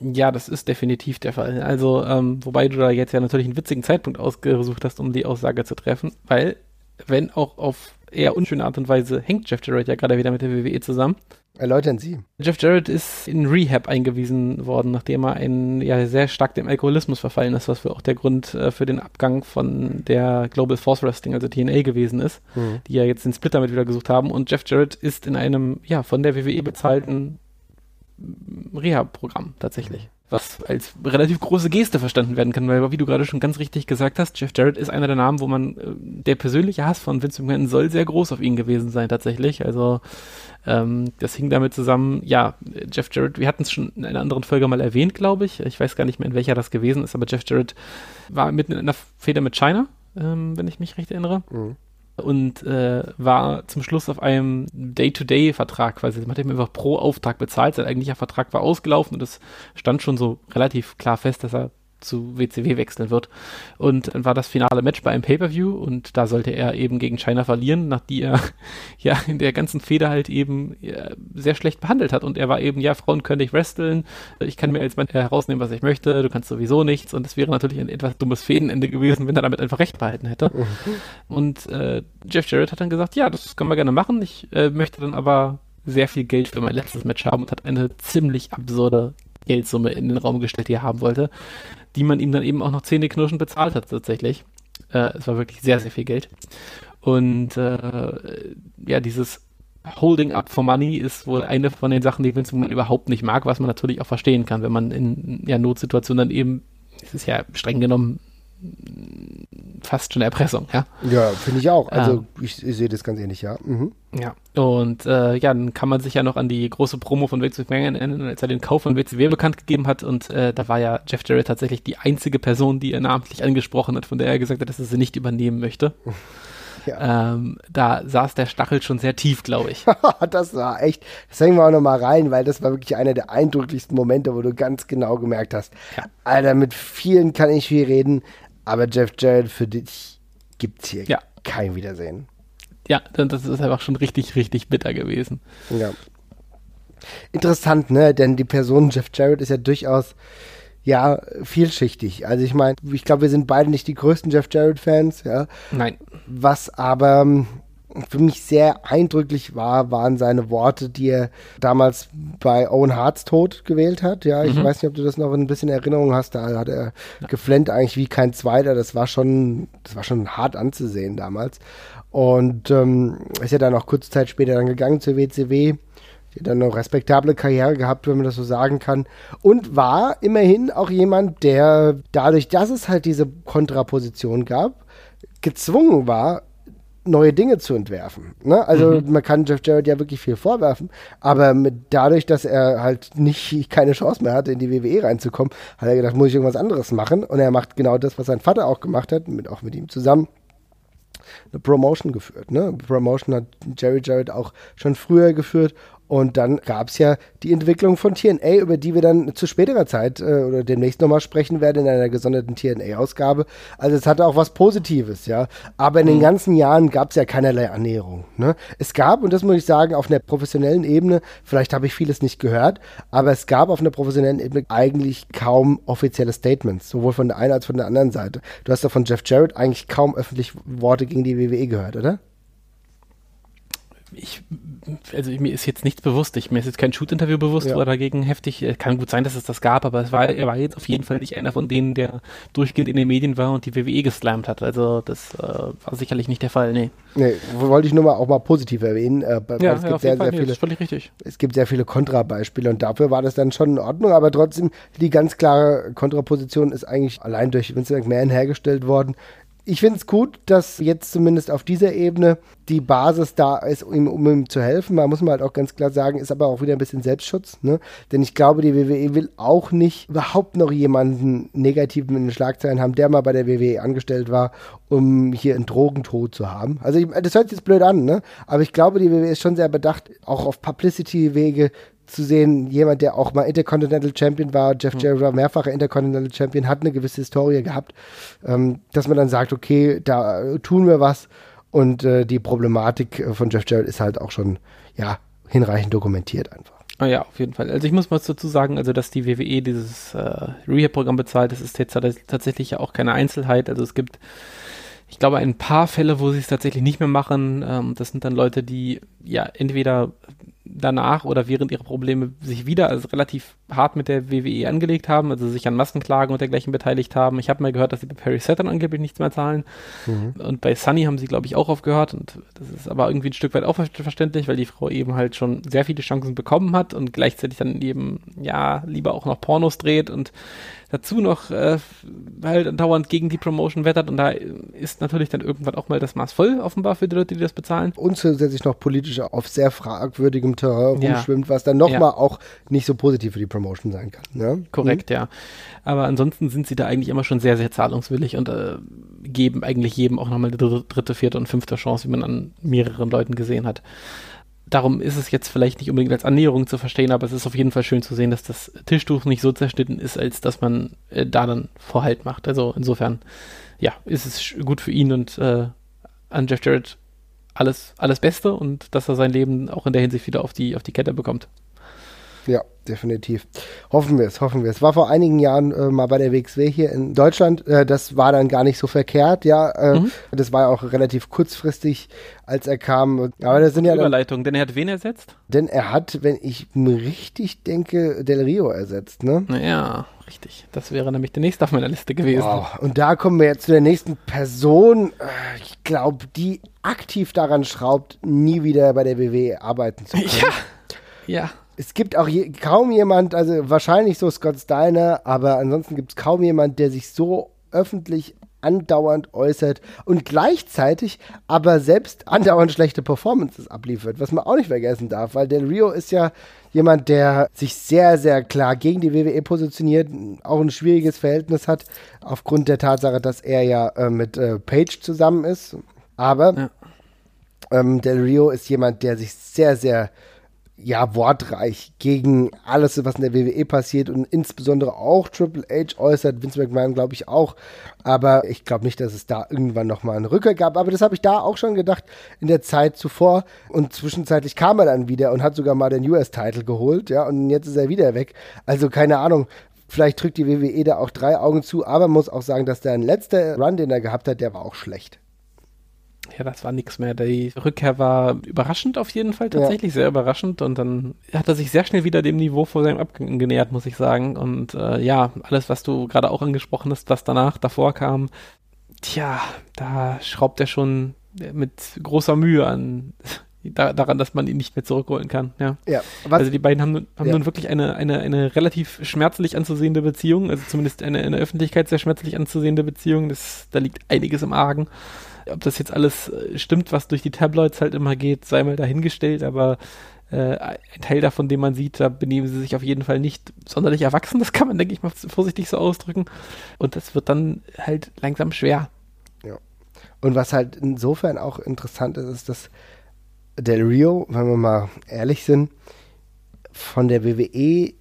Ja, das ist definitiv der Fall. Also, ähm, wobei du da jetzt ja natürlich einen witzigen Zeitpunkt ausgesucht hast, um die Aussage zu treffen, weil wenn auch auf eher unschöne Art und Weise hängt Jeff Jarrett ja gerade wieder mit der WWE zusammen. Erläutern Sie. Jeff Jarrett ist in Rehab eingewiesen worden, nachdem er ein, ja, sehr stark dem Alkoholismus verfallen ist, was auch der Grund äh, für den Abgang von der Global Force Wrestling, also TNA, gewesen ist, mhm. die ja jetzt den Split damit wieder gesucht haben. Und Jeff Jarrett ist in einem, ja, von der WWE bezahlten Reha-Programm tatsächlich. Was als relativ große Geste verstanden werden kann, weil, wie du gerade schon ganz richtig gesagt hast, Jeff Jarrett ist einer der Namen, wo man, äh, der persönliche Hass von Vince McMahon soll sehr groß auf ihn gewesen sein, tatsächlich. Also, ähm, das hing damit zusammen, ja, Jeff Jarrett, wir hatten es schon in einer anderen Folge mal erwähnt, glaube ich. Ich weiß gar nicht mehr, in welcher das gewesen ist, aber Jeff Jarrett war mitten in einer Feder mit China, ähm, wenn ich mich recht erinnere. Mhm und äh, war zum Schluss auf einem Day-to-Day-Vertrag quasi. Man hat ihm einfach pro Auftrag bezahlt. Sein eigentlicher Vertrag war ausgelaufen und es stand schon so relativ klar fest, dass er zu WCW wechseln wird. Und dann war das finale Match bei einem Pay-Per-View und da sollte er eben gegen China verlieren, nachdem er *laughs* ja in der ganzen Feder halt eben ja, sehr schlecht behandelt hat. Und er war eben, ja, Frauen können nicht wresteln, ich kann mir als Mann herausnehmen, was ich möchte, du kannst sowieso nichts. Und es wäre natürlich ein etwas dummes Fädenende gewesen, wenn er damit einfach recht behalten hätte. Mhm. Und äh, Jeff Jarrett hat dann gesagt, ja, das können wir gerne machen. Ich äh, möchte dann aber sehr viel Geld für mein letztes Match haben und hat eine ziemlich absurde Geldsumme in den Raum gestellt, die er haben wollte die man ihm dann eben auch noch zähneknirschend bezahlt hat tatsächlich. Äh, es war wirklich sehr, sehr viel Geld. Und äh, ja, dieses Holding up for money ist wohl eine von den Sachen, die Vince McMahon überhaupt nicht mag, was man natürlich auch verstehen kann, wenn man in ja, Notsituationen dann eben, es ist ja streng genommen fast schon Erpressung, ja. Ja, finde ich auch. Also ähm, ich, ich sehe das ganz ähnlich, ja. Mhm. Ja. Und äh, ja, dann kann man sich ja noch an die große Promo von McMahon erinnern, als er den Kauf von WCW bekannt gegeben hat. Und äh, da war ja Jeff Jarrett tatsächlich die einzige Person, die er namentlich angesprochen hat, von der er gesagt hat, dass er sie nicht übernehmen möchte. *laughs* Ja. Ähm, da saß der Stachel schon sehr tief, glaube ich. *laughs* das war echt, das hängen wir auch nochmal rein, weil das war wirklich einer der eindrücklichsten Momente, wo du ganz genau gemerkt hast, ja. Alter, mit vielen kann ich viel reden, aber Jeff Jarrett, für dich gibt es hier ja. kein Wiedersehen. Ja, das ist einfach schon richtig, richtig bitter gewesen. Ja. Interessant, ne? Denn die Person Jeff Jarrett ist ja durchaus ja vielschichtig. Also ich meine, ich glaube, wir sind beide nicht die größten Jeff Jarrett-Fans, ja. Nein. Was aber für mich sehr eindrücklich war, waren seine Worte, die er damals bei Owen Harts Tod gewählt hat. Ja, ich mhm. weiß nicht, ob du das noch ein bisschen in Erinnerung hast. Da hat er ja. geflennt eigentlich wie kein Zweiter. Das war schon, das war schon hart anzusehen damals. Und ähm, ist ja dann auch kurze Zeit später dann gegangen zur WCW. Die hat dann eine respektable Karriere gehabt, wenn man das so sagen kann. Und war immerhin auch jemand, der dadurch, dass es halt diese Kontraposition gab, gezwungen war, neue Dinge zu entwerfen. Ne? Also mhm. man kann Jeff Jarrett ja wirklich viel vorwerfen, aber mit, dadurch, dass er halt nicht *laughs* keine Chance mehr hatte, in die WWE reinzukommen, hat er gedacht, muss ich irgendwas anderes machen. Und er macht genau das, was sein Vater auch gemacht hat, mit, auch mit ihm zusammen eine Promotion geführt. Ne? Promotion hat Jerry Jarrett auch schon früher geführt und dann gab es ja die Entwicklung von TNA, über die wir dann zu späterer Zeit äh, oder demnächst nochmal sprechen werden in einer gesonderten TNA-Ausgabe. Also es hatte auch was Positives, ja. Aber in mhm. den ganzen Jahren gab es ja keinerlei Annäherung. Ne? Es gab, und das muss ich sagen, auf einer professionellen Ebene, vielleicht habe ich vieles nicht gehört, aber es gab auf einer professionellen Ebene eigentlich kaum offizielle Statements, sowohl von der einen als von der anderen Seite. Du hast ja von Jeff Jarrett eigentlich kaum öffentlich Worte gegen die WWE gehört, oder? Ich, also mir ist jetzt nichts bewusst. Ich, mir ist jetzt kein Shoot-Interview bewusst, ja. wo er dagegen heftig, äh, kann gut sein, dass es das gab, aber es war, er war jetzt auf jeden Fall nicht einer von denen, der durchgehend in den Medien war und die WWE geslammt hat. Also das äh, war sicherlich nicht der Fall, nee. Nee, wollte ich nur mal auch mal positiv erwähnen. Äh, ja, es gibt ja, sehr, Fall, sehr viele, völlig richtig. Es gibt sehr viele Kontrabeispiele und dafür war das dann schon in Ordnung, aber trotzdem, die ganz klare Kontraposition ist eigentlich allein durch Vince McMahon hergestellt worden ich finde es gut, dass jetzt zumindest auf dieser Ebene die Basis da ist, um, um, ihm zu helfen. Man muss mal halt auch ganz klar sagen, ist aber auch wieder ein bisschen Selbstschutz. Ne? Denn ich glaube, die WWE will auch nicht überhaupt noch jemanden negativen in den Schlagzeilen haben, der mal bei der WWE angestellt war, um hier einen Drogentod zu haben. Also ich, das hört sich jetzt blöd an, ne? aber ich glaube, die WWE ist schon sehr bedacht, auch auf Publicity-Wege zu sehen, jemand, der auch mal Intercontinental Champion war, Jeff Jarrett war mehrfacher Intercontinental Champion, hat eine gewisse Historie gehabt, ähm, dass man dann sagt, okay, da tun wir was und äh, die Problematik äh, von Jeff Jarrett ist halt auch schon, ja, hinreichend dokumentiert einfach. Ah ja, auf jeden Fall. Also ich muss mal dazu sagen, also dass die WWE dieses äh, Rehab-Programm bezahlt, das ist jetzt tatsächlich ja auch keine Einzelheit. Also es gibt Ich glaube, ein paar Fälle, wo sie es tatsächlich nicht mehr machen, ähm, das sind dann Leute, die ja entweder danach oder während ihre Probleme sich wieder also relativ hart mit der WWE angelegt haben, also sich an Massenklagen und dergleichen beteiligt haben. Ich habe mal gehört, dass sie bei Perry Saturn angeblich nichts mehr zahlen. Mhm. Und bei Sunny haben sie, glaube ich, auch aufgehört. Und das ist aber irgendwie ein Stück weit auch verständlich, weil die Frau eben halt schon sehr viele Chancen bekommen hat und gleichzeitig dann eben, ja, lieber auch noch Pornos dreht und dazu noch äh, halt dauernd gegen die Promotion wettert und da ist natürlich dann irgendwann auch mal das Maß voll offenbar für die Leute, die das bezahlen. Und zusätzlich noch politisch auf sehr fragwürdigem Terrain ja. rumschwimmt, was dann nochmal ja. auch nicht so positiv für die Promotion sein kann. Ne? Korrekt, mhm. ja. Aber ansonsten sind sie da eigentlich immer schon sehr, sehr zahlungswillig und äh, geben eigentlich jedem auch nochmal eine dritte, vierte und fünfte Chance, wie man an mehreren Leuten gesehen hat darum ist es jetzt vielleicht nicht unbedingt als Annäherung zu verstehen, aber es ist auf jeden Fall schön zu sehen, dass das Tischtuch nicht so zerschnitten ist, als dass man äh, da dann Vorhalt macht. Also insofern, ja, ist es gut für ihn und äh, an Jeff Jarrett alles, alles Beste und dass er sein Leben auch in der Hinsicht wieder auf die, auf die Kette bekommt. Ja, definitiv. Hoffen wir es, hoffen wir es. War vor einigen Jahren äh, mal bei der WXW hier in Deutschland. Äh, das war dann gar nicht so verkehrt, ja. Äh, mhm. Das war ja auch relativ kurzfristig, als er kam. Aber das sind ja Überleitung, denn er hat wen ersetzt? Denn er hat, wenn ich richtig denke, Del Rio ersetzt, ne? Ja, richtig. Das wäre nämlich der nächste auf meiner Liste gewesen. Wow. Und da kommen wir jetzt zu der nächsten Person. Äh, ich glaube, die aktiv daran schraubt, nie wieder bei der WWE arbeiten zu können. Ja. Ja es gibt auch je, kaum jemand, also wahrscheinlich so Scott Steiner, aber ansonsten gibt es kaum jemand, der sich so öffentlich andauernd äußert und gleichzeitig aber selbst andauernd schlechte Performances abliefert, was man auch nicht vergessen darf, weil Del Rio ist ja jemand, der sich sehr, sehr klar gegen die WWE positioniert, auch ein schwieriges Verhältnis hat, aufgrund der Tatsache, dass er ja äh, mit äh, Page zusammen ist. Aber ja. ähm, Del Rio ist jemand, der sich sehr, sehr ja, wortreich gegen alles, was in der WWE passiert und insbesondere auch Triple H äußert, Vince McMahon glaube ich auch, aber ich glaube nicht, dass es da irgendwann nochmal eine Rückkehr gab, aber das habe ich da auch schon gedacht in der Zeit zuvor. Und zwischenzeitlich kam er dann wieder und hat sogar mal den US-Title geholt, ja, und jetzt ist er wieder weg, also keine Ahnung, Vielleicht drückt die WWE da auch drei Augen zu, aber muss auch sagen, dass der letzte Run, den er gehabt hat, der war auch schlecht ja, das war nichts mehr. Die Rückkehr war überraschend auf jeden Fall, tatsächlich ja. sehr überraschend. Und dann hat er sich sehr schnell wieder dem Niveau vor seinem Abgang genähert, muss ich sagen. Und äh, ja, alles, was du gerade auch angesprochen hast, was danach, davor kam, tja, da schraubt er schon mit großer Mühe an *laughs* da, daran, dass man ihn nicht mehr zurückholen kann. Ja. ja also die beiden haben, haben ja. nun wirklich eine, eine, eine relativ schmerzlich anzusehende Beziehung, also zumindest eine in der Öffentlichkeit sehr schmerzlich anzusehende Beziehung. Das, da liegt einiges im Argen. Ob das jetzt alles äh, stimmt, was durch die Tabloids halt immer geht, sei mal dahingestellt, aber äh, ein Teil davon, den man sieht, da benehmen sie sich auf jeden Fall nicht sonderlich erwachsen, das kann man, denke ich mal, vorsichtig so ausdrücken. Und das wird dann halt langsam schwer. Ja. Und was halt insofern auch interessant ist, ist, dass Del Rio, wenn wir mal ehrlich sind, von der WWE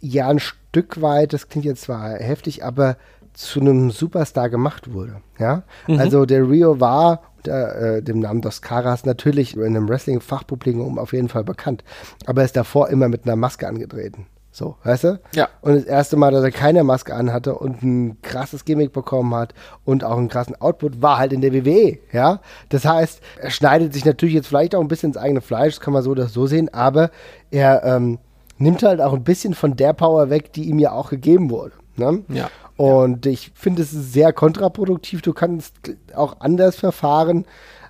ja ein Stück weit, das klingt jetzt zwar heftig, aber zu einem Superstar gemacht wurde. Ja, mhm. also der Rio war unter äh, dem Namen Dos Caras natürlich in einem Wrestling-Fachpublikum auf jeden Fall bekannt, aber er ist davor immer mit einer Maske angetreten. So, weißt du? Ja. Und das erste Mal, dass er keine Maske anhatte und ein krasses Gimmick bekommen hat und auch einen krassen Output, war halt in der WWE, ja. Das heißt, er schneidet sich natürlich jetzt vielleicht auch ein bisschen ins eigene Fleisch, das kann man so oder so sehen, aber er ähm, nimmt halt auch ein bisschen von der Power weg, die ihm ja auch gegeben wurde. Ne? Ja. Und ich finde, es ist sehr kontraproduktiv. Du kannst auch anders verfahren.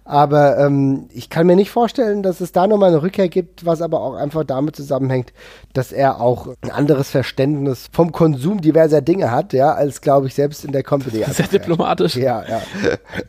Aber ähm, ich kann mir nicht vorstellen, dass es da nochmal eine Rückkehr gibt, was aber auch einfach damit zusammenhängt, dass er auch ein anderes Verständnis vom Konsum diverser Dinge hat, ja, als glaube ich selbst in der Company. *laughs* Sehr diplomatisch. Ja, ja.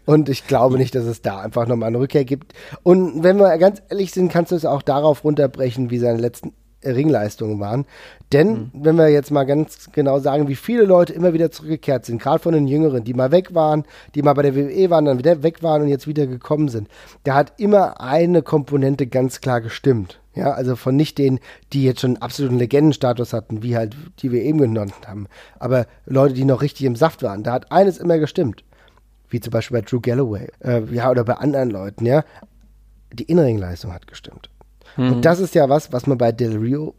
Und ich glaube nicht, dass es da einfach nochmal eine Rückkehr gibt. Und wenn wir ganz ehrlich sind, kannst du es auch darauf runterbrechen, wie seine letzten Ringleistungen waren. Denn, mhm. wenn wir jetzt mal ganz genau sagen, wie viele Leute immer wieder zurückgekehrt sind, gerade von den Jüngeren, die mal weg waren, die mal bei der WWE waren, dann wieder weg waren und jetzt wieder gekommen sind, da hat immer eine Komponente ganz klar gestimmt. Ja, also von nicht denen, die jetzt schon absoluten Legendenstatus hatten, wie halt, die wir eben genannt haben, aber Leute, die noch richtig im Saft waren. Da hat eines immer gestimmt. Wie zum Beispiel bei Drew Galloway, äh, ja, oder bei anderen Leuten, ja. Die Innenringleistung hat gestimmt. Mhm. Und das ist ja was, was man bei Del Rio,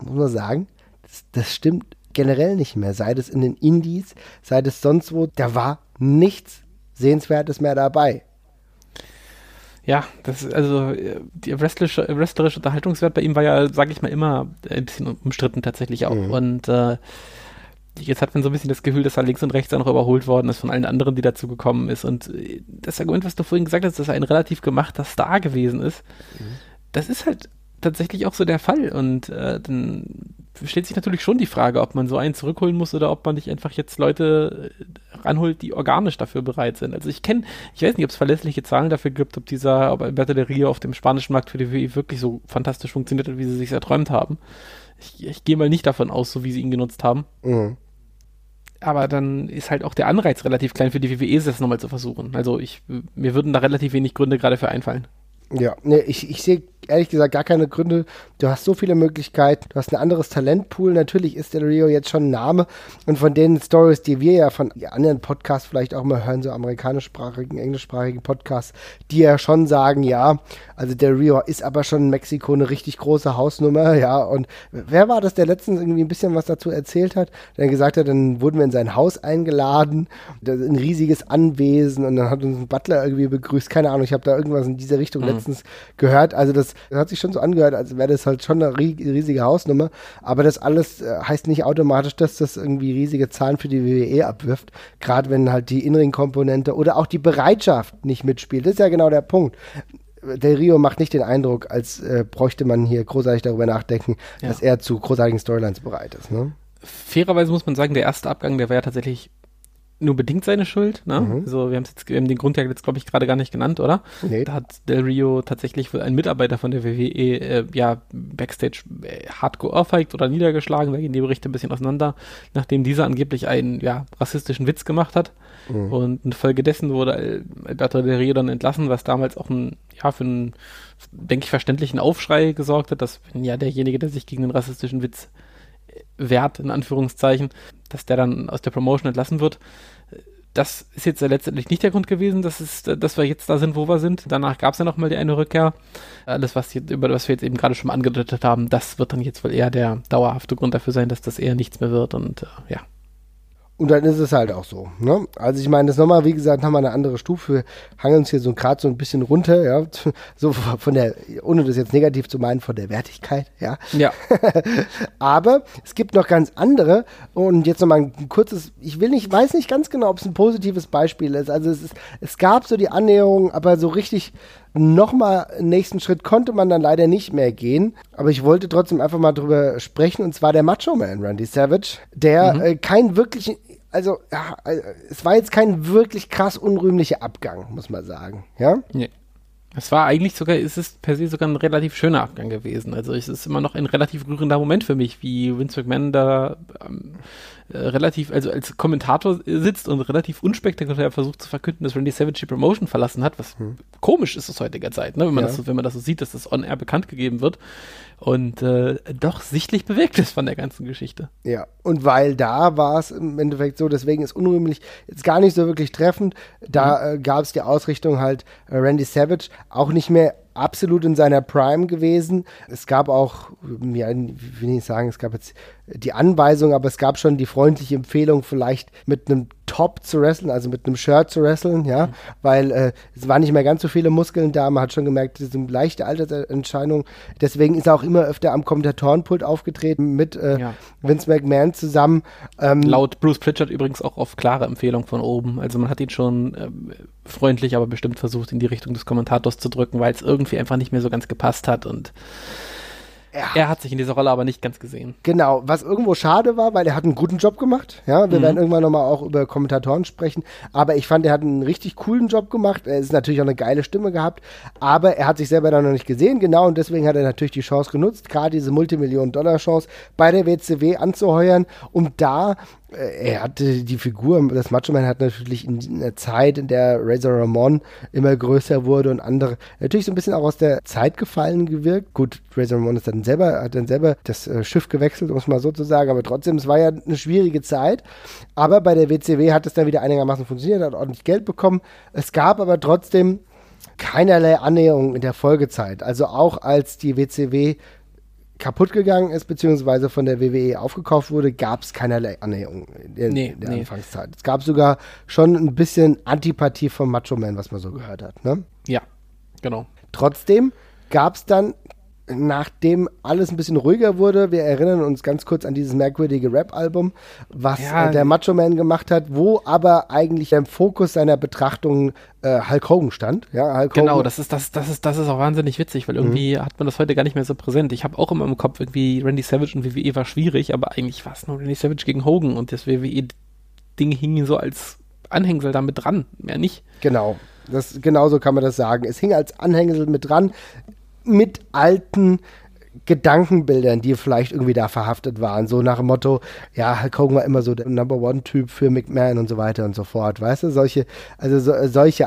muss man sagen, das, das stimmt generell nicht mehr. Sei es in den Indies, sei es sonst wo, da war nichts Sehenswertes mehr dabei. Ja, das ist also der wrestlerische, wrestlerische Unterhaltungswert bei ihm war ja, sage ich mal, immer ein bisschen umstritten tatsächlich auch. Mhm. Und äh, jetzt hat man so ein bisschen das Gefühl, dass er links und rechts auch noch überholt worden ist von allen anderen, die dazu gekommen ist. Und äh, das Argument, was du vorhin gesagt hast, dass er ein relativ gemachter Star gewesen ist, mhm. Das ist halt tatsächlich auch so der Fall. Und äh, dann stellt sich natürlich schon die Frage, ob man so einen zurückholen muss oder ob man nicht einfach jetzt Leute äh, ranholt, die organisch dafür bereit sind. Also ich kenne, ich weiß nicht, ob es verlässliche Zahlen dafür gibt, ob dieser, ob Alberto de Rio auf dem spanischen Markt für die WWE wirklich so fantastisch funktioniert hat, wie sie sich erträumt haben. Ich, ich gehe mal nicht davon aus, so wie sie ihn genutzt haben. Mhm. Aber dann ist halt auch der Anreiz relativ klein für die WWE, das nochmal zu versuchen. Also ich, mir würden da relativ wenig Gründe gerade für einfallen. Ja, nee, ich, ich sehe ehrlich gesagt gar keine Gründe. Du hast so viele Möglichkeiten, du hast ein anderes Talentpool. Natürlich ist Del Rio jetzt schon ein Name und von den Stories, die wir ja von anderen Podcasts vielleicht auch mal hören, so amerikanischsprachigen, englischsprachigen Podcasts, die ja schon sagen, ja, also Del Rio ist aber schon in Mexiko eine richtig große Hausnummer, ja. Und wer war das, der letztens irgendwie ein bisschen was dazu erzählt hat, der gesagt hat, dann wurden wir in sein Haus eingeladen, ein riesiges Anwesen und dann hat uns ein Butler irgendwie begrüßt. Keine Ahnung, ich habe da irgendwas in dieser Richtung mhm. letztens gehört. Also das das, hat sich schon so angehört, als wäre das halt schon eine riesige Hausnummer. Aber das alles äh, heißt nicht automatisch, dass das irgendwie riesige Zahlen für die WWE abwirft. Gerade wenn halt die Innenring-Komponente oder auch die Bereitschaft nicht mitspielt. Das ist ja genau der Punkt. Del Rio macht nicht den Eindruck, als äh, bräuchte man hier großartig darüber nachdenken, ja. dass er zu großartigen Storylines bereit ist. Ne? Fairerweise muss man sagen, der erste Abgang, der war ja tatsächlich nur bedingt seine Schuld. Ne? Mhm. Also wir haben jetzt wir haben den Grund ja jetzt glaube ich gerade gar nicht genannt, oder? Nee. Da hat Del Rio tatsächlich wohl ein Mitarbeiter von der WWE äh, ja backstage äh, hart geohrfeigt oder niedergeschlagen. Da gehen die Berichte ein bisschen auseinander, nachdem dieser angeblich einen ja rassistischen Witz gemacht hat. Mhm. Und infolgedessen wurde Alberto Del Rio dann entlassen, was damals auch ein ja für einen denke ich verständlichen Aufschrei gesorgt hat, dass wenn ja derjenige, der sich gegen den rassistischen Witz wert, in Anführungszeichen, dass der dann aus der Promotion entlassen wird. Das ist jetzt letztendlich nicht der Grund gewesen, dass, es, dass wir jetzt da sind, wo wir sind. Danach gab es ja nochmal die eine Rückkehr. Alles, was jetzt, über was wir jetzt eben gerade schon angedeutet haben, das wird dann jetzt wohl eher der dauerhafte Grund dafür sein, dass das eher nichts mehr wird. Und äh, ja, und dann ist es halt auch so. Ne? Also ich meine, das nochmal, wie gesagt, haben wir eine andere Stufe. Wir hangen uns hier so gerade so ein bisschen runter, ja, *laughs* so von der, ohne das jetzt negativ zu meinen, von der Wertigkeit, ja. Ja. *laughs* Aber es gibt noch ganz andere. Und jetzt nochmal ein kurzes, ich will nicht, weiß nicht ganz genau, ob es ein positives Beispiel ist. Also es ist, es gab so die Annäherung, aber so richtig nochmal einen nächsten Schritt konnte man dann leider nicht mehr gehen. Aber ich wollte trotzdem einfach mal drüber sprechen. Und zwar der Macho Man, Randy Savage, der mhm. äh, keinen wirklichen also, ja, also, es war jetzt kein wirklich krass unrühmlicher Abgang, muss man sagen. Ja? Nee. Es war eigentlich sogar, ist es per se sogar ein relativ schöner Abgang gewesen. Also es ist immer noch ein relativ rührender Moment für mich, wie Vince McMahon da ähm, äh, relativ, also als Kommentator sitzt und relativ unspektakulär versucht zu verkünden, dass Randy Savage die Promotion verlassen hat, was hm. komisch ist aus heutiger Zeit, ne? wenn, man ja. das so, wenn man das so sieht, dass das on-air bekannt gegeben wird und äh, doch sichtlich bewegt ist von der ganzen Geschichte. Ja, und weil da war es im Endeffekt so, deswegen ist unrühmlich jetzt gar nicht so wirklich treffend, da mhm. äh, gab es die Ausrichtung halt äh, Randy Savage auch nicht mehr absolut in seiner Prime gewesen. Es gab auch, ja, wie will ich sagen, es gab jetzt die Anweisung, aber es gab schon die freundliche Empfehlung, vielleicht mit einem Top zu wresteln, also mit einem Shirt zu wresteln, ja, mhm. weil äh, es waren nicht mehr ganz so viele Muskeln da, man hat schon gemerkt, das ist eine leichte Altersentscheidung. Deswegen ist er auch immer öfter am Kommentatorenpult aufgetreten mit äh, ja. Vince McMahon zusammen. Ähm, Laut Bruce Pritchard übrigens auch auf klare Empfehlung von oben. Also man hat ihn schon äh, freundlich, aber bestimmt versucht, in die Richtung des Kommentators zu drücken, weil es irgendwie einfach nicht mehr so ganz gepasst hat und ja. Er hat sich in dieser Rolle aber nicht ganz gesehen. Genau, was irgendwo schade war, weil er hat einen guten Job gemacht. Ja, wir mhm. werden irgendwann nochmal auch über Kommentatoren sprechen. Aber ich fand, er hat einen richtig coolen Job gemacht. Er ist natürlich auch eine geile Stimme gehabt. Aber er hat sich selber da noch nicht gesehen. Genau, und deswegen hat er natürlich die Chance genutzt, gerade diese Multimillionen-Dollar-Chance bei der WCW anzuheuern, um da er hatte die Figur, das Macho Man hat natürlich in der Zeit, in der Razor Ramon immer größer wurde und andere, natürlich so ein bisschen auch aus der Zeit gefallen gewirkt. Gut, Razor Ramon ist dann selber, hat dann selber das äh, Schiff gewechselt, um es mal so zu sagen, aber trotzdem, es war ja eine schwierige Zeit. Aber bei der WCW hat es dann wieder einigermaßen funktioniert, hat ordentlich Geld bekommen. Es gab aber trotzdem keinerlei Annäherung in der Folgezeit. Also auch als die WCW kaputt gegangen ist, beziehungsweise von der WWE aufgekauft wurde, gab es keinerlei Annäherung in, Nee, in der nee. Anfangszeit. Es gab sogar schon ein bisschen Antipathie vom Macho Man, was man so gehört hat. Ne? Ja, genau. Trotzdem gab es dann, nachdem alles ein bisschen ruhiger wurde, wir erinnern uns ganz kurz an dieses merkwürdige Rap-Album, was Ja. äh, der Macho Man gemacht hat, wo aber eigentlich im Fokus seiner Betrachtung äh, Hulk Hogan stand. Ja, Hulk Genau, Hogan, das ist, das, das ist, das ist auch wahnsinnig witzig, weil irgendwie hat man das heute gar nicht mehr so präsent. Ich habe auch immer im Kopf, irgendwie Randy Savage und WWE war schwierig, aber eigentlich war es nur Randy Savage gegen Hogan und das WWE-Ding hing so als Anhängsel damit dran, mehr nicht. Genau, das, genauso kann man das sagen. Es hing als Anhängsel mit dran, mit alten Gedankenbildern, die vielleicht irgendwie da verhaftet waren. So nach dem Motto, ja, Hulk Hogan war immer so der Number One-Typ für McMahon und so weiter und so fort. Weißt du, solche, also so, solche äh,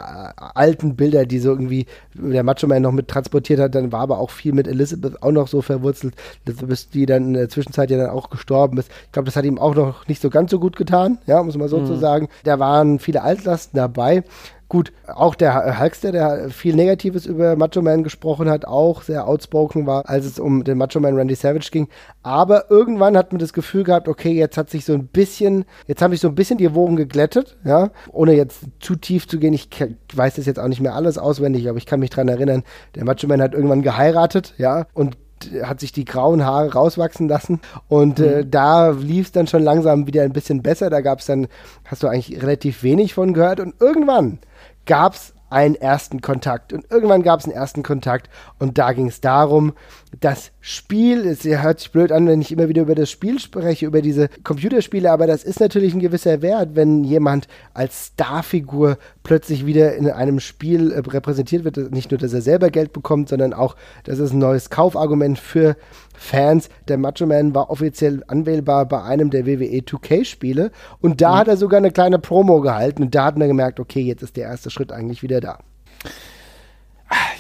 alten Bilder, die so irgendwie der Macho Man noch mit transportiert hat, dann war aber auch viel mit Elizabeth auch noch so verwurzelt, Elizabeth, die dann in der Zwischenzeit ja dann auch gestorben ist. Ich glaube, das hat ihm auch noch nicht so ganz so gut getan, ja, muss man so zu sagen. Da waren viele Altlasten dabei. Gut, auch der Hulkster, der viel Negatives über Macho Man gesprochen hat, auch sehr outspoken war, als es um den Macho Man Randy Savage ging. Aber irgendwann hat man das Gefühl gehabt, okay, jetzt hat sich so ein bisschen, jetzt haben sich so ein bisschen die Wogen geglättet, ja, ohne jetzt zu tief zu gehen. Ich weiß das jetzt auch nicht mehr alles auswendig, aber ich kann mich dran erinnern, der Macho Man hat irgendwann geheiratet, ja, und hat sich die grauen Haare rauswachsen lassen und äh, da lief es dann schon langsam wieder ein bisschen besser. Da gab es dann, hast du eigentlich relativ wenig von gehört und irgendwann gab es einen ersten Kontakt und irgendwann gab es einen ersten Kontakt und da ging es darum, das Spiel, es hört sich blöd an, wenn ich immer wieder über das Spiel spreche, über diese Computerspiele, aber das ist natürlich ein gewisser Wert, wenn jemand als Starfigur plötzlich wieder in einem Spiel äh, repräsentiert wird. Nicht nur, dass er selber Geld bekommt, sondern auch, dass es ein neues Kaufargument für Fans. Der Macho Man war offiziell anwählbar bei einem der WWE 2K-Spiele und da hat er sogar eine kleine Promo gehalten und da hat man gemerkt, okay, jetzt ist der erste Schritt eigentlich wieder da.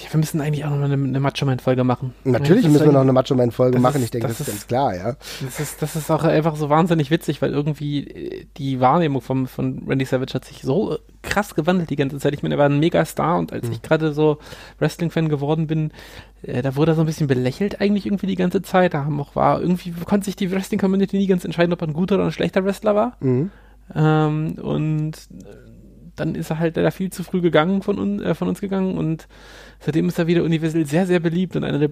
Ja, wir müssen eigentlich auch noch eine, eine Macho Man-Folge machen. Natürlich müssen wir noch eine Macho Man-Folge das machen, ich denke, das, das ist ist- ganz klar, ja. Das ist, das ist auch einfach so wahnsinnig witzig, weil irgendwie äh, die Wahrnehmung vom, von Randy Savage hat sich so äh, krass gewandelt die ganze Zeit. Ich meine, er war ein Megastar und als ich gerade so Wrestling-Fan geworden bin, äh, da wurde er so ein bisschen belächelt eigentlich irgendwie die ganze Zeit. Da haben auch war, irgendwie konnte sich die Wrestling-Community nie ganz entscheiden, ob er ein guter oder ein schlechter Wrestler war. Mhm. Ähm, und äh, dann ist er halt leider viel zu früh gegangen von, un, äh, von uns gegangen und seitdem ist er wieder universell sehr, sehr beliebt und einer der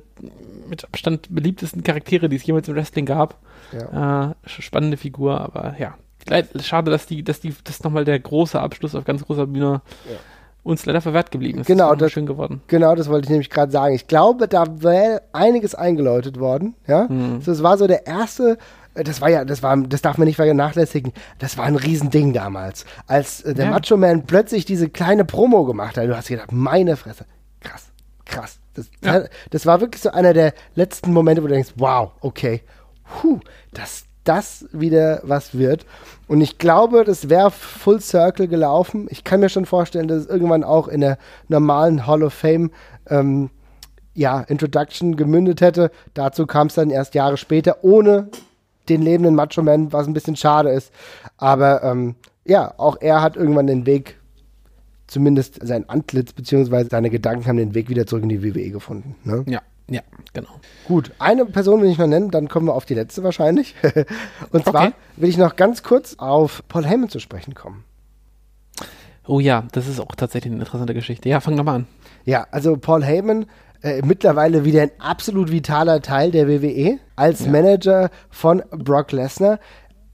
mit Abstand beliebtesten Charaktere, die es jemals im Wrestling gab. Ja. Äh, spannende Figur, aber ja. Schade, dass die, dass die, das nochmal der große Abschluss auf ganz großer Bühne Ja. uns leider verwehrt geblieben ist. Genau, das ist das- schön geworden. Genau, das wollte ich nämlich gerade sagen. Ich glaube, da wäre einiges eingeläutet worden. Ja, Mhm. so, es war so der erste. Äh, Das war ja, das war, das darf man nicht vernachlässigen. Das war ein Riesending damals, als äh, der Ja. Macho Man plötzlich diese kleine Promo gemacht hat. Du hast gedacht, meine Fresse, krass, krass. Das, Ja. das war wirklich so einer der letzten Momente, wo du denkst, wow, okay, puh, dass das wieder was wird. Und ich glaube, das wäre Full Circle gelaufen. Ich kann mir schon vorstellen, dass es irgendwann auch in der normalen Hall of Fame ähm, ja, Introduction gemündet hätte. Dazu kam es dann erst Jahre später, ohne den lebenden Macho Man, was ein bisschen schade ist. Aber ähm, ja, auch er hat irgendwann den Weg, zumindest sein Antlitz beziehungsweise seine Gedanken haben den Weg wieder zurück in die WWE gefunden. Ne? Ja, ja, genau. Gut, eine Person will ich noch nennen, dann kommen wir auf die letzte wahrscheinlich. *laughs* Und zwar Okay. will ich noch ganz kurz auf Paul Heyman zu sprechen kommen. Oh ja, das ist auch tatsächlich eine interessante Geschichte. Ja, fang doch mal an. Ja, also Paul Heyman äh, mittlerweile wieder ein absolut vitaler Teil der WWE als Manager von Brock Lesnar.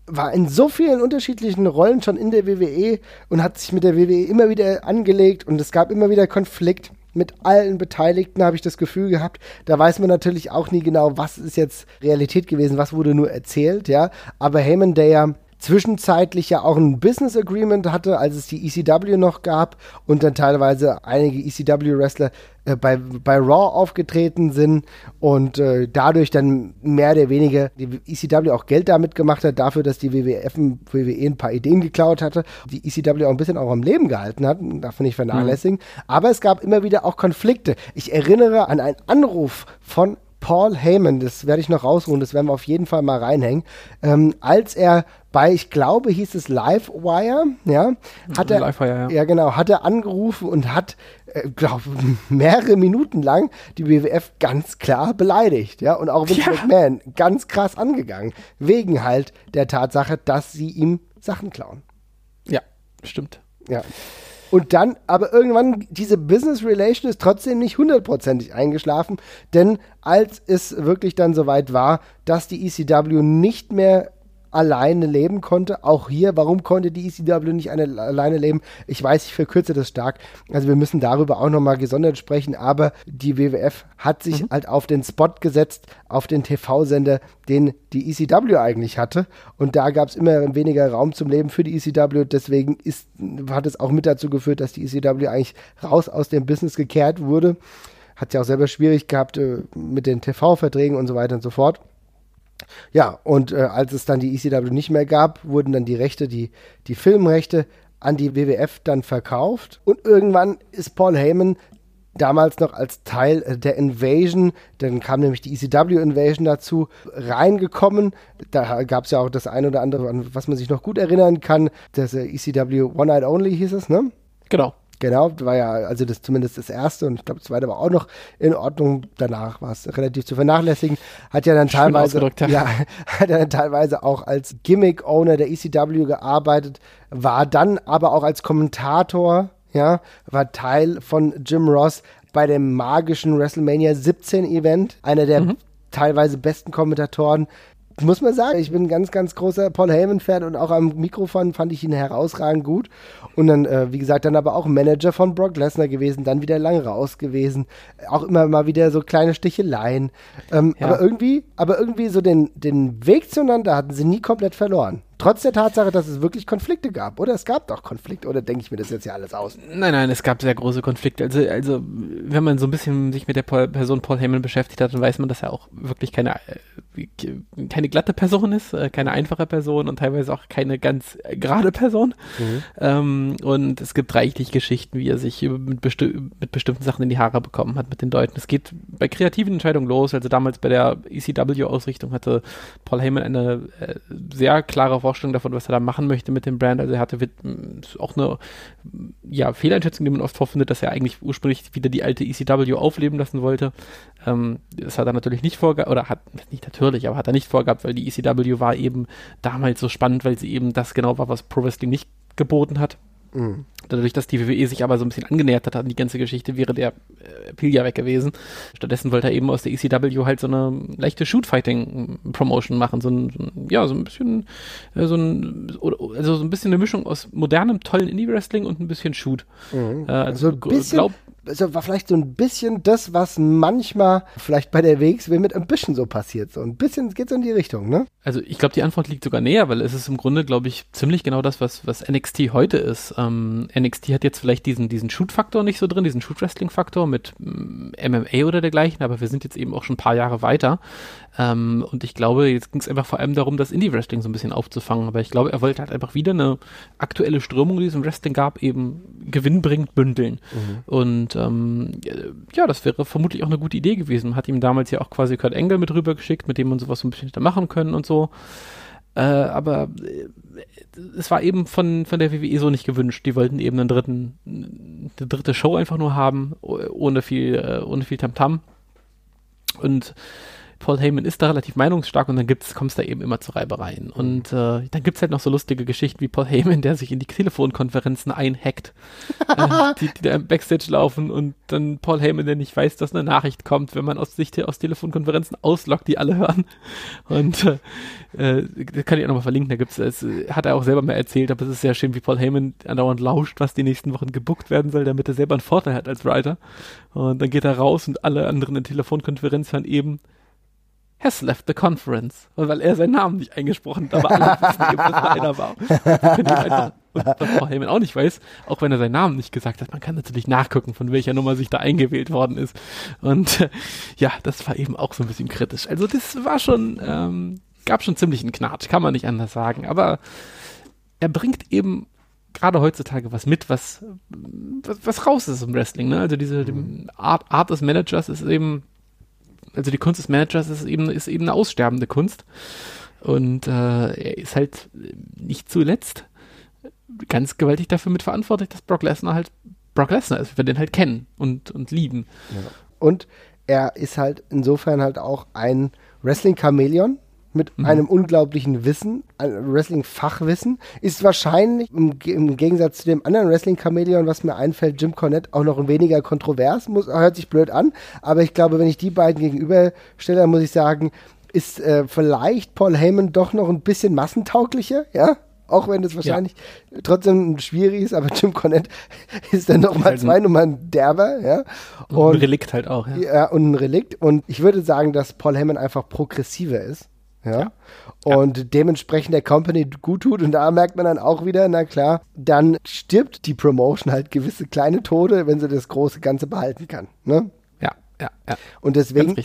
War in so vielen unterschiedlichen Rollen schon in der WWE und hat sich mit der WWE immer wieder angelegt und es gab immer wieder Konflikt mit allen Beteiligten, habe ich das Gefühl gehabt. Da weiß man natürlich auch nie genau, was ist jetzt Realität gewesen, was wurde nur erzählt, ja. Aber Heyman, der ja zwischenzeitlich ja auch ein Business Agreement hatte, als es die ECW noch gab und dann teilweise einige ECW-Wrestler äh, bei, bei Raw aufgetreten sind und äh, dadurch dann mehr oder weniger die ECW auch Geld damit gemacht hat, dafür, dass die WWF WWE ein paar Ideen geklaut hatte, die ECW auch ein bisschen auch am Leben gehalten hat, darf man nicht vernachlässigen. Aber es gab immer wieder auch Konflikte. Ich erinnere an einen Anruf von Paul Heyman, das werde ich noch rausholen, das werden wir auf jeden Fall mal reinhängen, ähm, als er bei, ich glaube, hieß es Livewire, ja, hat er, Livewire, ja. ja genau, hat er angerufen und hat, äh, glaube *laughs* mehrere Minuten lang die WWF ganz klar beleidigt, ja, und auch Vince ja. McMahon ganz krass angegangen, wegen halt der Tatsache, dass sie ihm Sachen klauen. Ja, stimmt. Ja. Und dann, aber irgendwann, diese Business Relation ist trotzdem nicht hundertprozentig eingeschlafen, denn als es wirklich dann soweit war, dass die ECW nicht mehr alleine leben konnte. Auch hier, warum konnte die ECW nicht eine, alleine leben? Ich weiß, ich verkürze das stark. Also wir müssen darüber auch nochmal gesondert sprechen, aber die WWF hat sich mhm. halt auf den Spot gesetzt, auf den TV-Sender, den die ECW eigentlich hatte. Und da gab es immer weniger Raum zum Leben für die ECW. Deswegen ist, hat es auch mit dazu geführt, dass die ECW eigentlich raus aus dem Business gekehrt wurde. Hat ja auch selber schwierig gehabt äh, mit den TV-Verträgen und so weiter und so fort. Ja, und äh, als es dann die ECW nicht mehr gab, wurden dann die Rechte, die, die Filmrechte an die WWF dann verkauft. Und irgendwann ist Paul Heyman damals noch als Teil äh, der Invasion, dann kam nämlich die ECW Invasion dazu, reingekommen. Da gab es ja auch das eine oder andere, an was man sich noch gut erinnern kann. Das äh, ECW One Night Only hieß es, ne? Genau. Genau, war ja also das zumindest das erste und ich glaube das zweite war auch noch in Ordnung. Danach war es relativ zu vernachlässigen. Hat ja dann teilweise ja. ja. *laughs* hat ja dann teilweise auch als Gimmick Owner der ECW gearbeitet, war dann aber auch als Kommentator, ja, war Teil von Jim Ross bei dem magischen WrestleMania 17 Event, einer der mhm. teilweise besten Kommentatoren muss man sagen, ich bin ein ganz, ganz großer Paul Heyman-Fan und auch am Mikrofon fand ich ihn herausragend gut. Und dann, äh, wie gesagt, dann aber auch Manager von Brock Lesnar gewesen, dann wieder lang raus gewesen. Auch immer mal wieder so kleine Sticheleien. Ähm, ja. Aber irgendwie, aber irgendwie so den, den Weg zueinander hatten sie nie komplett verloren. Trotz der Tatsache, dass es wirklich Konflikte gab. Oder es gab doch Konflikte. Oder denke ich mir das jetzt ja alles aus? Nein, nein, es gab sehr große Konflikte. Also, also wenn man so ein bisschen sich mit der Paul, Person Paul Heyman beschäftigt hat, dann weiß man, dass er auch wirklich keine, äh, keine glatte Person ist, äh, keine einfache Person und teilweise auch keine ganz gerade Person. Mhm. Ähm, und es gibt reichlich Geschichten, wie er sich mit, besti mit bestimmten Sachen in die Haare bekommen hat mit den Leuten. Es geht bei kreativen Entscheidungen los. Also damals bei der ECW-Ausrichtung hatte Paul Heyman eine äh, sehr klare Vorstellung davon, was er da machen möchte mit dem Brand. Also er hatte auch eine ja, Fehleinschätzung, die man oft vorfindet, dass er eigentlich ursprünglich wieder die alte ECW aufleben lassen wollte. Ähm, das hat er natürlich nicht vorgehabt, oder hat, nicht natürlich, aber hat er nicht vorgehabt, weil die ECW war eben damals so spannend, weil sie eben das genau war, was Pro Wrestling nicht geboten hat. Mhm. Dadurch, dass die WWE sich aber so ein bisschen angenähert hat an die ganze Geschichte, wäre der äh, Appeal ja weg gewesen. Stattdessen wollte er eben aus der ECW halt so eine leichte Shoot-Fighting-Promotion machen. So ein, so ein, ja, so ein bisschen, äh, so ein, also so ein bisschen eine Mischung aus modernem, tollen Indie-Wrestling und ein bisschen Shoot. Mhm. Äh, also, also ein bisschen, glaub, also war vielleicht so ein bisschen das, was manchmal vielleicht bei der WXW mit ein bisschen so passiert. So ein bisschen geht es in die Richtung, ne? Also ich glaube, die Antwort liegt sogar näher, weil es ist im Grunde, glaube ich, ziemlich genau das, was, was NXT heute ist. Ähm, NXT hat jetzt vielleicht diesen, diesen Shoot-Faktor nicht so drin, diesen Shoot-Wrestling-Faktor mit mm, MMA oder dergleichen, aber wir sind jetzt eben auch schon ein paar Jahre weiter. Ähm, und ich glaube, jetzt ging es einfach vor allem darum, das Indie-Wrestling so ein bisschen aufzufangen. Aber ich glaube, er wollte halt einfach wieder eine aktuelle Strömung, die es im Wrestling gab, eben gewinnbringend bündeln. Mhm. Und ähm, ja, das wäre vermutlich auch eine gute Idee gewesen. Hat ihm damals ja auch quasi Kurt Engel mit rübergeschickt, mit dem man sowas so ein bisschen hätte machen können und so. Äh, aber äh, es war eben von, von der WWE so nicht gewünscht. Die wollten eben einen dritten, eine dritte Show einfach nur haben, ohne viel, äh, ohne viel Tamtam. -Tam. Und Paul Heyman ist da relativ meinungsstark und dann kommt es da eben immer zu Reibereien. Mhm. Und äh, dann gibt es halt noch so lustige Geschichten wie Paul Heyman, der sich in die Telefonkonferenzen einhackt, *laughs* äh, die, die da im Backstage laufen und dann Paul Heyman, der nicht weiß, dass eine Nachricht kommt, wenn man aus sich aus Telefonkonferenzen ausloggt, die alle hören. Und äh, das kann ich auch nochmal verlinken, da gibt's, es hat er auch selber mal erzählt, aber es ist sehr schön, wie Paul Heyman andauernd lauscht, was die nächsten Wochen gebuckt werden soll, damit er selber einen Vorteil hat als Writer. Und dann geht er raus und alle anderen in Telefonkonferenz hören eben has left the conference. weil er seinen Namen nicht eingesprochen hat, aber alle wissen, dass da einer war. Und, einfach, und was Frau Heyman auch nicht weiß, auch wenn er seinen Namen nicht gesagt hat, man kann natürlich nachgucken, von welcher Nummer sich da eingewählt worden ist. Und äh, ja, das war eben auch so ein bisschen kritisch. Also das war schon, ähm, gab schon ziemlich einen Knatsch, kann man nicht anders sagen. Aber er bringt eben gerade heutzutage was mit, was, was, was raus ist im Wrestling. Ne? Also diese mhm. Art, Art des Managers ist eben Also die Kunst des Managers ist eben, ist eben eine aussterbende Kunst. Und äh, er ist halt nicht zuletzt ganz gewaltig dafür mitverantwortlich, dass Brock Lesnar halt Brock Lesnar ist, wir den halt kennen und, und lieben. Ja. Und er ist halt insofern halt auch ein Wrestling-Chameleon mit mhm. einem unglaublichen Wissen, Wrestling-Fachwissen, ist wahrscheinlich im, im, Gegensatz zu dem anderen Wrestling-Chameleon, was mir einfällt, Jim Cornette, auch noch ein weniger kontrovers, muss, hört sich blöd an, aber ich glaube, wenn ich die beiden gegenüberstelle, dann muss ich sagen, ist äh, vielleicht Paul Heyman doch noch ein bisschen massentauglicher, ja? Auch wenn das wahrscheinlich ja. trotzdem schwierig ist, aber Jim Cornette *laughs* ist dann nochmal halt zwei Nummern derber, ja. Und, ein Relikt halt auch, ja. Ja, und ein Relikt. Und ich würde sagen, dass Paul Heyman einfach progressiver ist. Ja. ja. Und ja. dementsprechend der Company gut tut. Und da merkt man dann auch wieder, na klar, dann stirbt die Promotion halt gewisse kleine Tode, wenn sie das große Ganze behalten kann. Ne? ja, ja. Und deswegen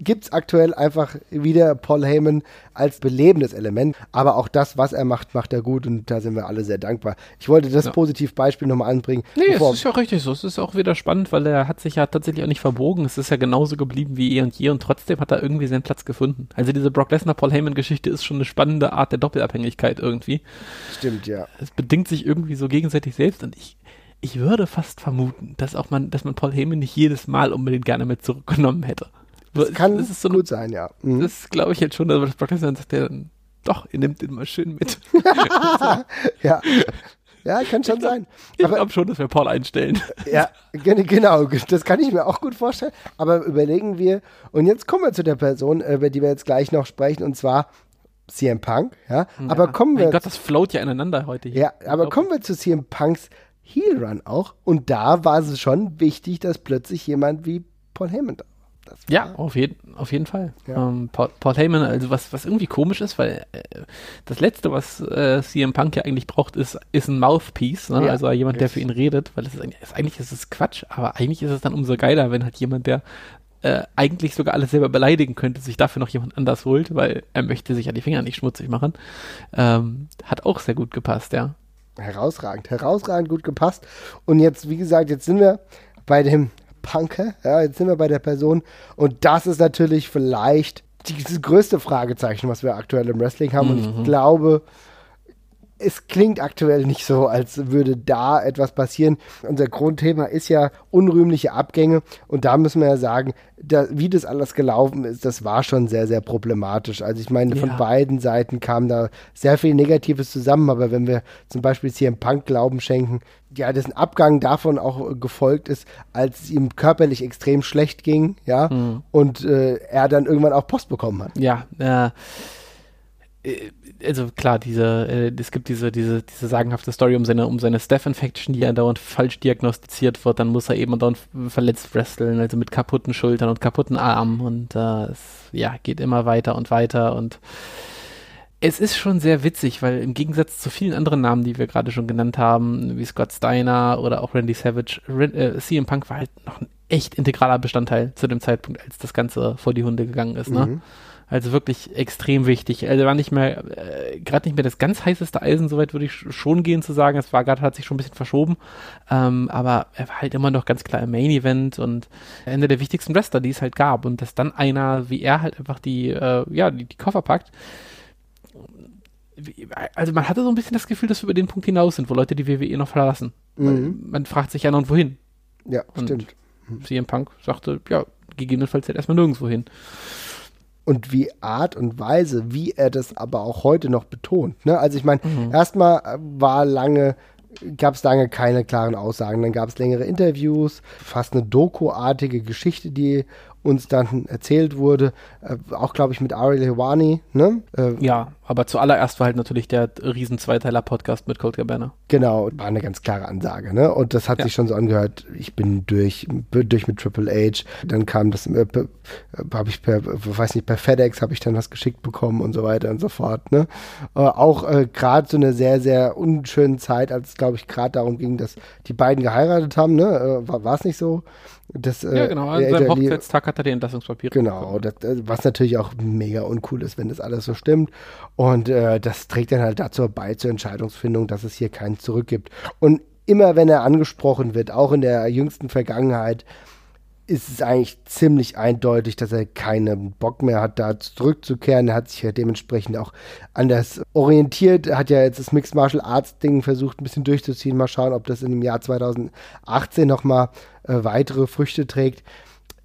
gibt es aktuell einfach wieder Paul Heyman als belebendes Element. Aber auch das, was er macht, macht er gut und da sind wir alle sehr dankbar. Ich wollte das ja. Positivbeispiel nochmal anbringen. Nee, es ist ja richtig so. Es ist auch wieder spannend, weil er hat sich ja tatsächlich auch nicht verbogen. Es ist ja genauso geblieben wie eh und je und trotzdem hat er irgendwie seinen Platz gefunden. Also diese Brock Lesnar-Paul Heyman-Geschichte ist schon eine spannende Art der Doppelabhängigkeit irgendwie. Stimmt, ja. Es bedingt sich irgendwie so gegenseitig selbst und ich ich würde fast vermuten, dass auch man, dass man Paul Heyman nicht jedes Mal unbedingt gerne mit zurückgenommen hätte. Das kann das ist so gut sein, ja. Mhm. Das glaube ich jetzt schon, aber das Brock sagt, der dann, doch, ihr nehmt den mal schön mit. *laughs* ja. Ja, kann schon ich glaub, sein. Ich glaube schon, dass wir Paul einstellen. *laughs* Ja, genau. Das kann ich mir auch gut vorstellen. Aber überlegen wir, und jetzt kommen wir zu der Person, über die wir jetzt gleich noch sprechen, und zwar CM Punk. Ja, aber kommen wir. Mein Gott, das float ja ineinander heute hier. Ja, aber kommen wir zu CM Punks Heel Run auch. Und da war es schon wichtig, dass plötzlich jemand wie Paul Heyman da ja, auf, jeden, auf jeden Fall. Ja. Ähm, Paul, Paul, Heyman, also was, was irgendwie komisch ist, weil äh, das Letzte, was äh, CM Punk ja eigentlich braucht, ist, ist ein Mouthpiece, ne? ja, also jemand, richtig. der für ihn redet, weil es ist, ist, eigentlich ist es Quatsch, aber eigentlich ist es dann umso geiler, wenn halt jemand, der äh, eigentlich sogar alles selber beleidigen könnte, sich dafür noch jemand anders holt, weil er möchte sich ja die Finger nicht schmutzig machen. Ähm, hat auch sehr gut gepasst, ja. Herausragend, herausragend gut gepasst. Und jetzt, wie gesagt, jetzt sind wir bei dem Punker, ja, jetzt sind wir bei der Person. Und das ist natürlich vielleicht dieses größte Fragezeichen, was wir aktuell im Wrestling haben. Mhm. Und ich mhm. glaube, es klingt aktuell nicht so, als würde da etwas passieren. Unser Grundthema ist ja unrühmliche Abgänge und da müssen wir ja sagen, da, wie das alles gelaufen ist, das war schon sehr, sehr problematisch. Also ich meine, ja. von beiden Seiten kam da sehr viel Negatives zusammen, aber wenn wir zum Beispiel hier im Punk Glauben schenken, ja, dessen Abgang davon auch gefolgt ist, als es ihm körperlich extrem schlecht ging, ja, mhm. und äh, er dann irgendwann auch Post bekommen hat. Ja, äh, also klar, diese, äh, es gibt diese, diese, diese sagenhafte Story um seine, um seine Staph-Infection, die ja dauernd falsch diagnostiziert wird, dann muss er eben dauernd verletzt wresteln, also mit kaputten Schultern und kaputten Armen und äh, es ja, geht immer weiter und weiter und es ist schon sehr witzig, weil im Gegensatz zu vielen anderen Namen, die wir gerade schon genannt haben, wie Scott Steiner oder auch Randy Savage, äh, CM Punk war halt noch ein echt integraler Bestandteil zu dem Zeitpunkt, als das Ganze vor die Hunde gegangen ist. Ne? Mhm. Also wirklich extrem wichtig. Also war nicht mehr, äh, gerade nicht mehr das ganz heißeste Eisen, soweit würde ich schon gehen zu sagen. Es war gerade, hat sich schon ein bisschen verschoben. Ähm, aber er war halt immer noch ganz klar im Main Event und einer der wichtigsten Wrestler, die es halt gab. Und dass dann einer wie er halt einfach die, äh, ja, die, die Koffer packt. Also man hatte so ein bisschen das Gefühl, dass wir über den Punkt hinaus sind, wo Leute die WWE noch verlassen. Mhm. Man fragt sich ja noch wohin. Ja, und stimmt. CM Punk sagte, ja, gegebenenfalls halt erstmal nirgendwo hin und wie Art und Weise, wie er das aber auch heute noch betont. Ne? Also ich meine, mhm. erstmal war lange gab es lange keine klaren Aussagen. Dann gab es längere Interviews, fast eine Doku-artige Geschichte, die uns dann erzählt wurde. Äh, auch, glaube ich, mit Ari Lewani. Ne? Äh, ja, aber zuallererst war halt natürlich der riesen Zweiteiler-Podcast mit Cold Cabana. Genau, war eine ganz klare Ansage. Ne? Und das hat ja. sich schon so angehört, ich bin durch, durch mit Triple H. Dann kam das, äh, habe ich per, weiß nicht, per FedEx habe ich dann was geschickt bekommen und so weiter und so fort. Ne? Äh, auch äh, gerade so eine sehr, sehr unschöne Zeit, als es, glaube ich, gerade darum ging, dass die beiden geheiratet haben. Ne? Äh, war es nicht so? Das, äh, ja, genau. An seinem Hochzeitstag hat er die Entlassungspapiere. Genau, das, was natürlich auch mega uncool ist, wenn das alles so stimmt. Und äh, das trägt dann halt dazu bei zur Entscheidungsfindung, dass es hier keinen zurück gibt. Und immer wenn er angesprochen wird, auch in der jüngsten Vergangenheit, ist es eigentlich ziemlich eindeutig, dass er keinen Bock mehr hat, da zurückzukehren. Er hat sich ja dementsprechend auch anders orientiert. Er hat ja jetzt das Mixed Martial Arts Ding versucht, ein bisschen durchzuziehen. Mal schauen, ob das in dem Jahr 2018 nochmal äh, weitere Früchte trägt.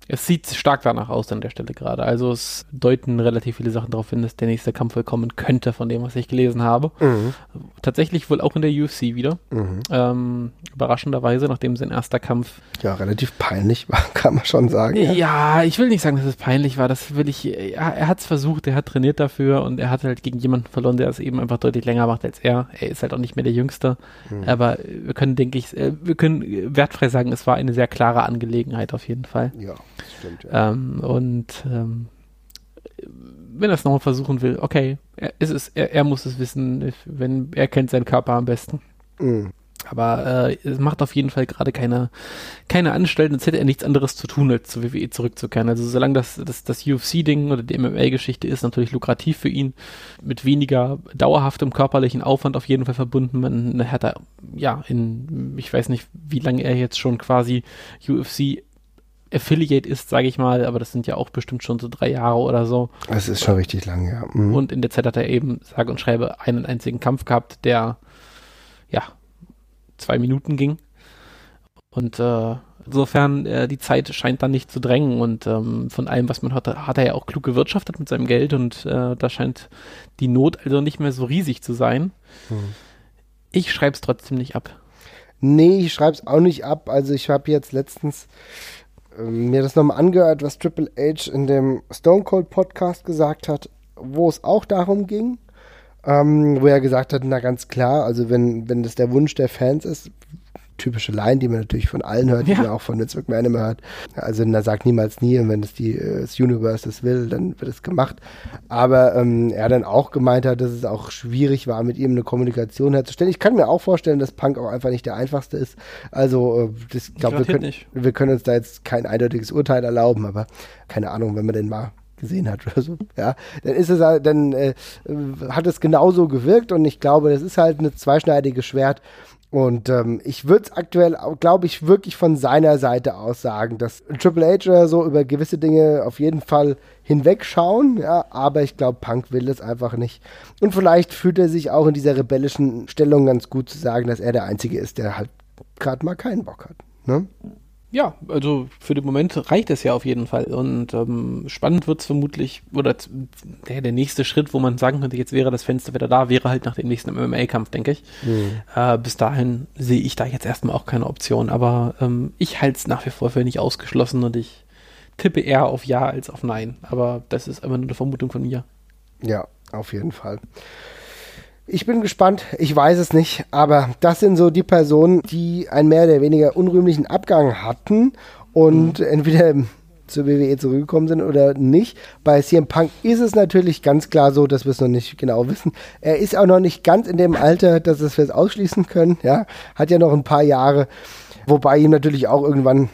Es sieht stark danach aus an der Stelle gerade. Also es deuten relativ viele Sachen darauf hin, dass der nächste Kampf wohl kommen könnte, von dem, was ich gelesen habe. Mhm. Tatsächlich wohl auch in der UFC wieder. Mhm. Ähm, überraschenderweise, nachdem sein erster Kampf. Ja, relativ peinlich war, *laughs* kann man schon sagen. Ja, ja ich will nicht sagen, dass es peinlich war. Das will ich. Ja, er hat es versucht, er hat trainiert dafür und er hat halt gegen jemanden verloren, der es eben einfach deutlich länger macht als er. Er ist halt auch nicht mehr der Jüngste. Mhm. Aber wir können, denke ich, äh, wir können wertfrei sagen, es war eine sehr klare Angelegenheit auf jeden Fall. Ja. Stimmt, ja. Ähm, und ähm, wenn er es nochmal versuchen will, okay, er, ist es, er, er, muss es wissen, wenn er kennt seinen Körper am besten. Mhm. Aber äh, es macht auf jeden Fall gerade keine, keine Anstalten, als hätte er nichts anderes zu tun, als zur WWE zurückzukehren. Also solange das, das, das UFC-Ding oder die MMA-Geschichte ist, natürlich lukrativ für ihn, mit weniger dauerhaftem körperlichen Aufwand auf jeden Fall verbunden. Man hat er, ja, in, ich weiß nicht, wie lange er jetzt schon quasi UFC Affiliate ist, sage ich mal, aber das sind ja auch bestimmt schon so drei Jahre oder so. Das ist schon richtig lang, ja. Mhm. Und in der Zeit hat er eben, sage und schreibe, einen einzigen Kampf gehabt, der ja zwei Minuten ging. Und äh, insofern, äh, die Zeit scheint dann nicht zu drängen und ähm, von allem, was man hat, hat er ja auch klug gewirtschaftet mit seinem Geld und äh, da scheint die Not also nicht mehr so riesig zu sein. Mhm. Ich schreibe es trotzdem nicht ab. Nee, ich schreibe es auch nicht ab. Also ich habe jetzt letztens mir das nochmal angehört, was Triple H in dem Stone Cold Podcast gesagt hat, wo es auch darum ging, ähm, wo er gesagt hat, na ganz klar, also wenn, wenn das der Wunsch der Fans ist, typische Line, die man natürlich von allen hört, ja. die man auch von Vince McMahon immer hört. Also na, sagt niemals nie und wenn das die, äh, das Universe das will, dann wird es gemacht. Aber ähm, er dann auch gemeint hat, dass es auch schwierig war, mit ihm eine Kommunikation herzustellen. Ich kann mir auch vorstellen, dass Punk auch einfach nicht der einfachste ist. Also äh, das, ich glaube, wir, können, wir können uns da jetzt kein eindeutiges Urteil erlauben, aber keine Ahnung, wenn man den mal gesehen hat *laughs* oder so, ja, dann ist es halt, dann äh, hat es genauso gewirkt und ich glaube, das ist halt ein zweischneidiges Schwert und ähm, ich würde es aktuell, glaube ich, wirklich von seiner Seite aus sagen, dass Triple H oder so über gewisse Dinge auf jeden Fall hinwegschauen, ja, aber ich glaube, Punk will es einfach nicht. Und vielleicht fühlt er sich auch in dieser rebellischen Stellung ganz gut zu sagen, dass er der Einzige ist, der halt gerade mal keinen Bock hat. Ne? Ja, also für den Moment reicht es ja auf jeden Fall. Und ähm, spannend wird es vermutlich, oder der, der nächste Schritt, wo man sagen könnte, jetzt wäre das Fenster wieder da, wäre halt nach dem nächsten MMA-Kampf, denke ich. Mhm. Äh, bis dahin sehe ich da jetzt erstmal auch keine Option. Aber ähm, ich halte es nach wie vor für nicht ausgeschlossen und ich tippe eher auf Ja als auf Nein. Aber das ist einfach nur eine Vermutung von mir. Ja, auf jeden Fall. Ich bin gespannt, ich weiß es nicht, aber das sind so die Personen, die einen mehr oder weniger unrühmlichen Abgang hatten und mhm. entweder zur WWE zurückgekommen sind oder nicht. Bei CM Punk ist es natürlich ganz klar so, dass wir es noch nicht genau wissen. Er ist auch noch nicht ganz in dem Alter, dass wir es ausschließen können. Ja, hat ja noch ein paar Jahre, wobei ihm natürlich auch irgendwann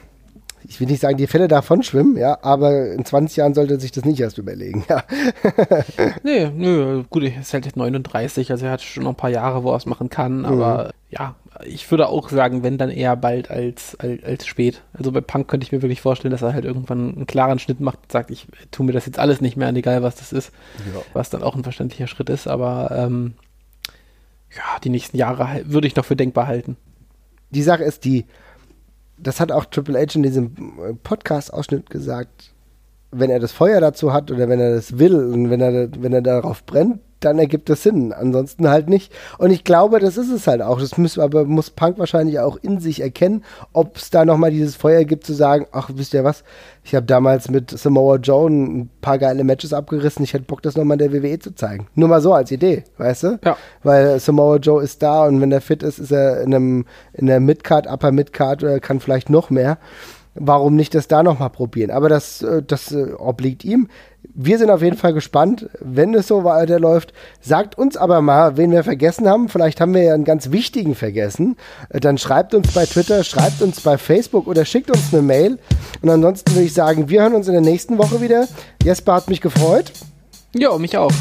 ich will nicht sagen, die Fälle davon schwimmen, ja, aber in 20 Jahren sollte er sich das nicht erst überlegen, ja. *laughs* nee, nö, gut, er ist halt 39, also er hat schon noch ein paar Jahre, wo er es machen kann, aber mhm. ja, ich würde auch sagen, wenn dann eher bald als, als, als spät. Also bei Punk könnte ich mir wirklich vorstellen, dass er halt irgendwann einen klaren Schnitt macht und sagt, ich tue mir das jetzt alles nicht mehr an, egal was das ist. Ja. Was dann auch ein verständlicher Schritt ist, aber ähm, ja, die nächsten Jahre würde ich noch für denkbar halten. Die Sache ist die, das hat auch Triple H in diesem äh, Podcast-Ausschnitt gesagt, wenn er das Feuer dazu hat oder wenn er das will und wenn er, wenn er darauf brennt, dann ergibt das Sinn. Ansonsten halt nicht. Und ich glaube, das ist es halt auch. Das muss, aber muss Punk wahrscheinlich auch in sich erkennen, ob es da nochmal dieses Feuer gibt, zu sagen, ach, wisst ihr was? Ich habe damals mit Samoa Joe ein paar geile Matches abgerissen. Ich hätte Bock, das nochmal in der WWE zu zeigen. Nur mal so als Idee, weißt du? Ja. Weil Samoa Joe ist da und wenn er fit ist, ist er in einem, in der Midcard, Upper Midcard oder kann vielleicht noch mehr warum nicht das da nochmal probieren? Aber das, äh, das äh, obliegt ihm. Wir sind auf jeden Fall gespannt, wenn es so weiterläuft. Sagt uns aber mal, wen wir vergessen haben. Vielleicht haben wir ja einen ganz wichtigen vergessen. Äh, dann schreibt uns bei Twitter, schreibt uns bei Facebook oder schickt uns eine Mail. Und ansonsten würde ich sagen, wir hören uns in der nächsten Woche wieder. Jesper hat mich gefreut. Ja, mich auch.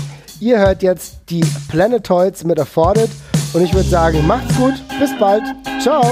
Ihr hört jetzt die Planetoids mit Afforded. Und ich würde sagen, macht's gut. Bis bald. Ciao.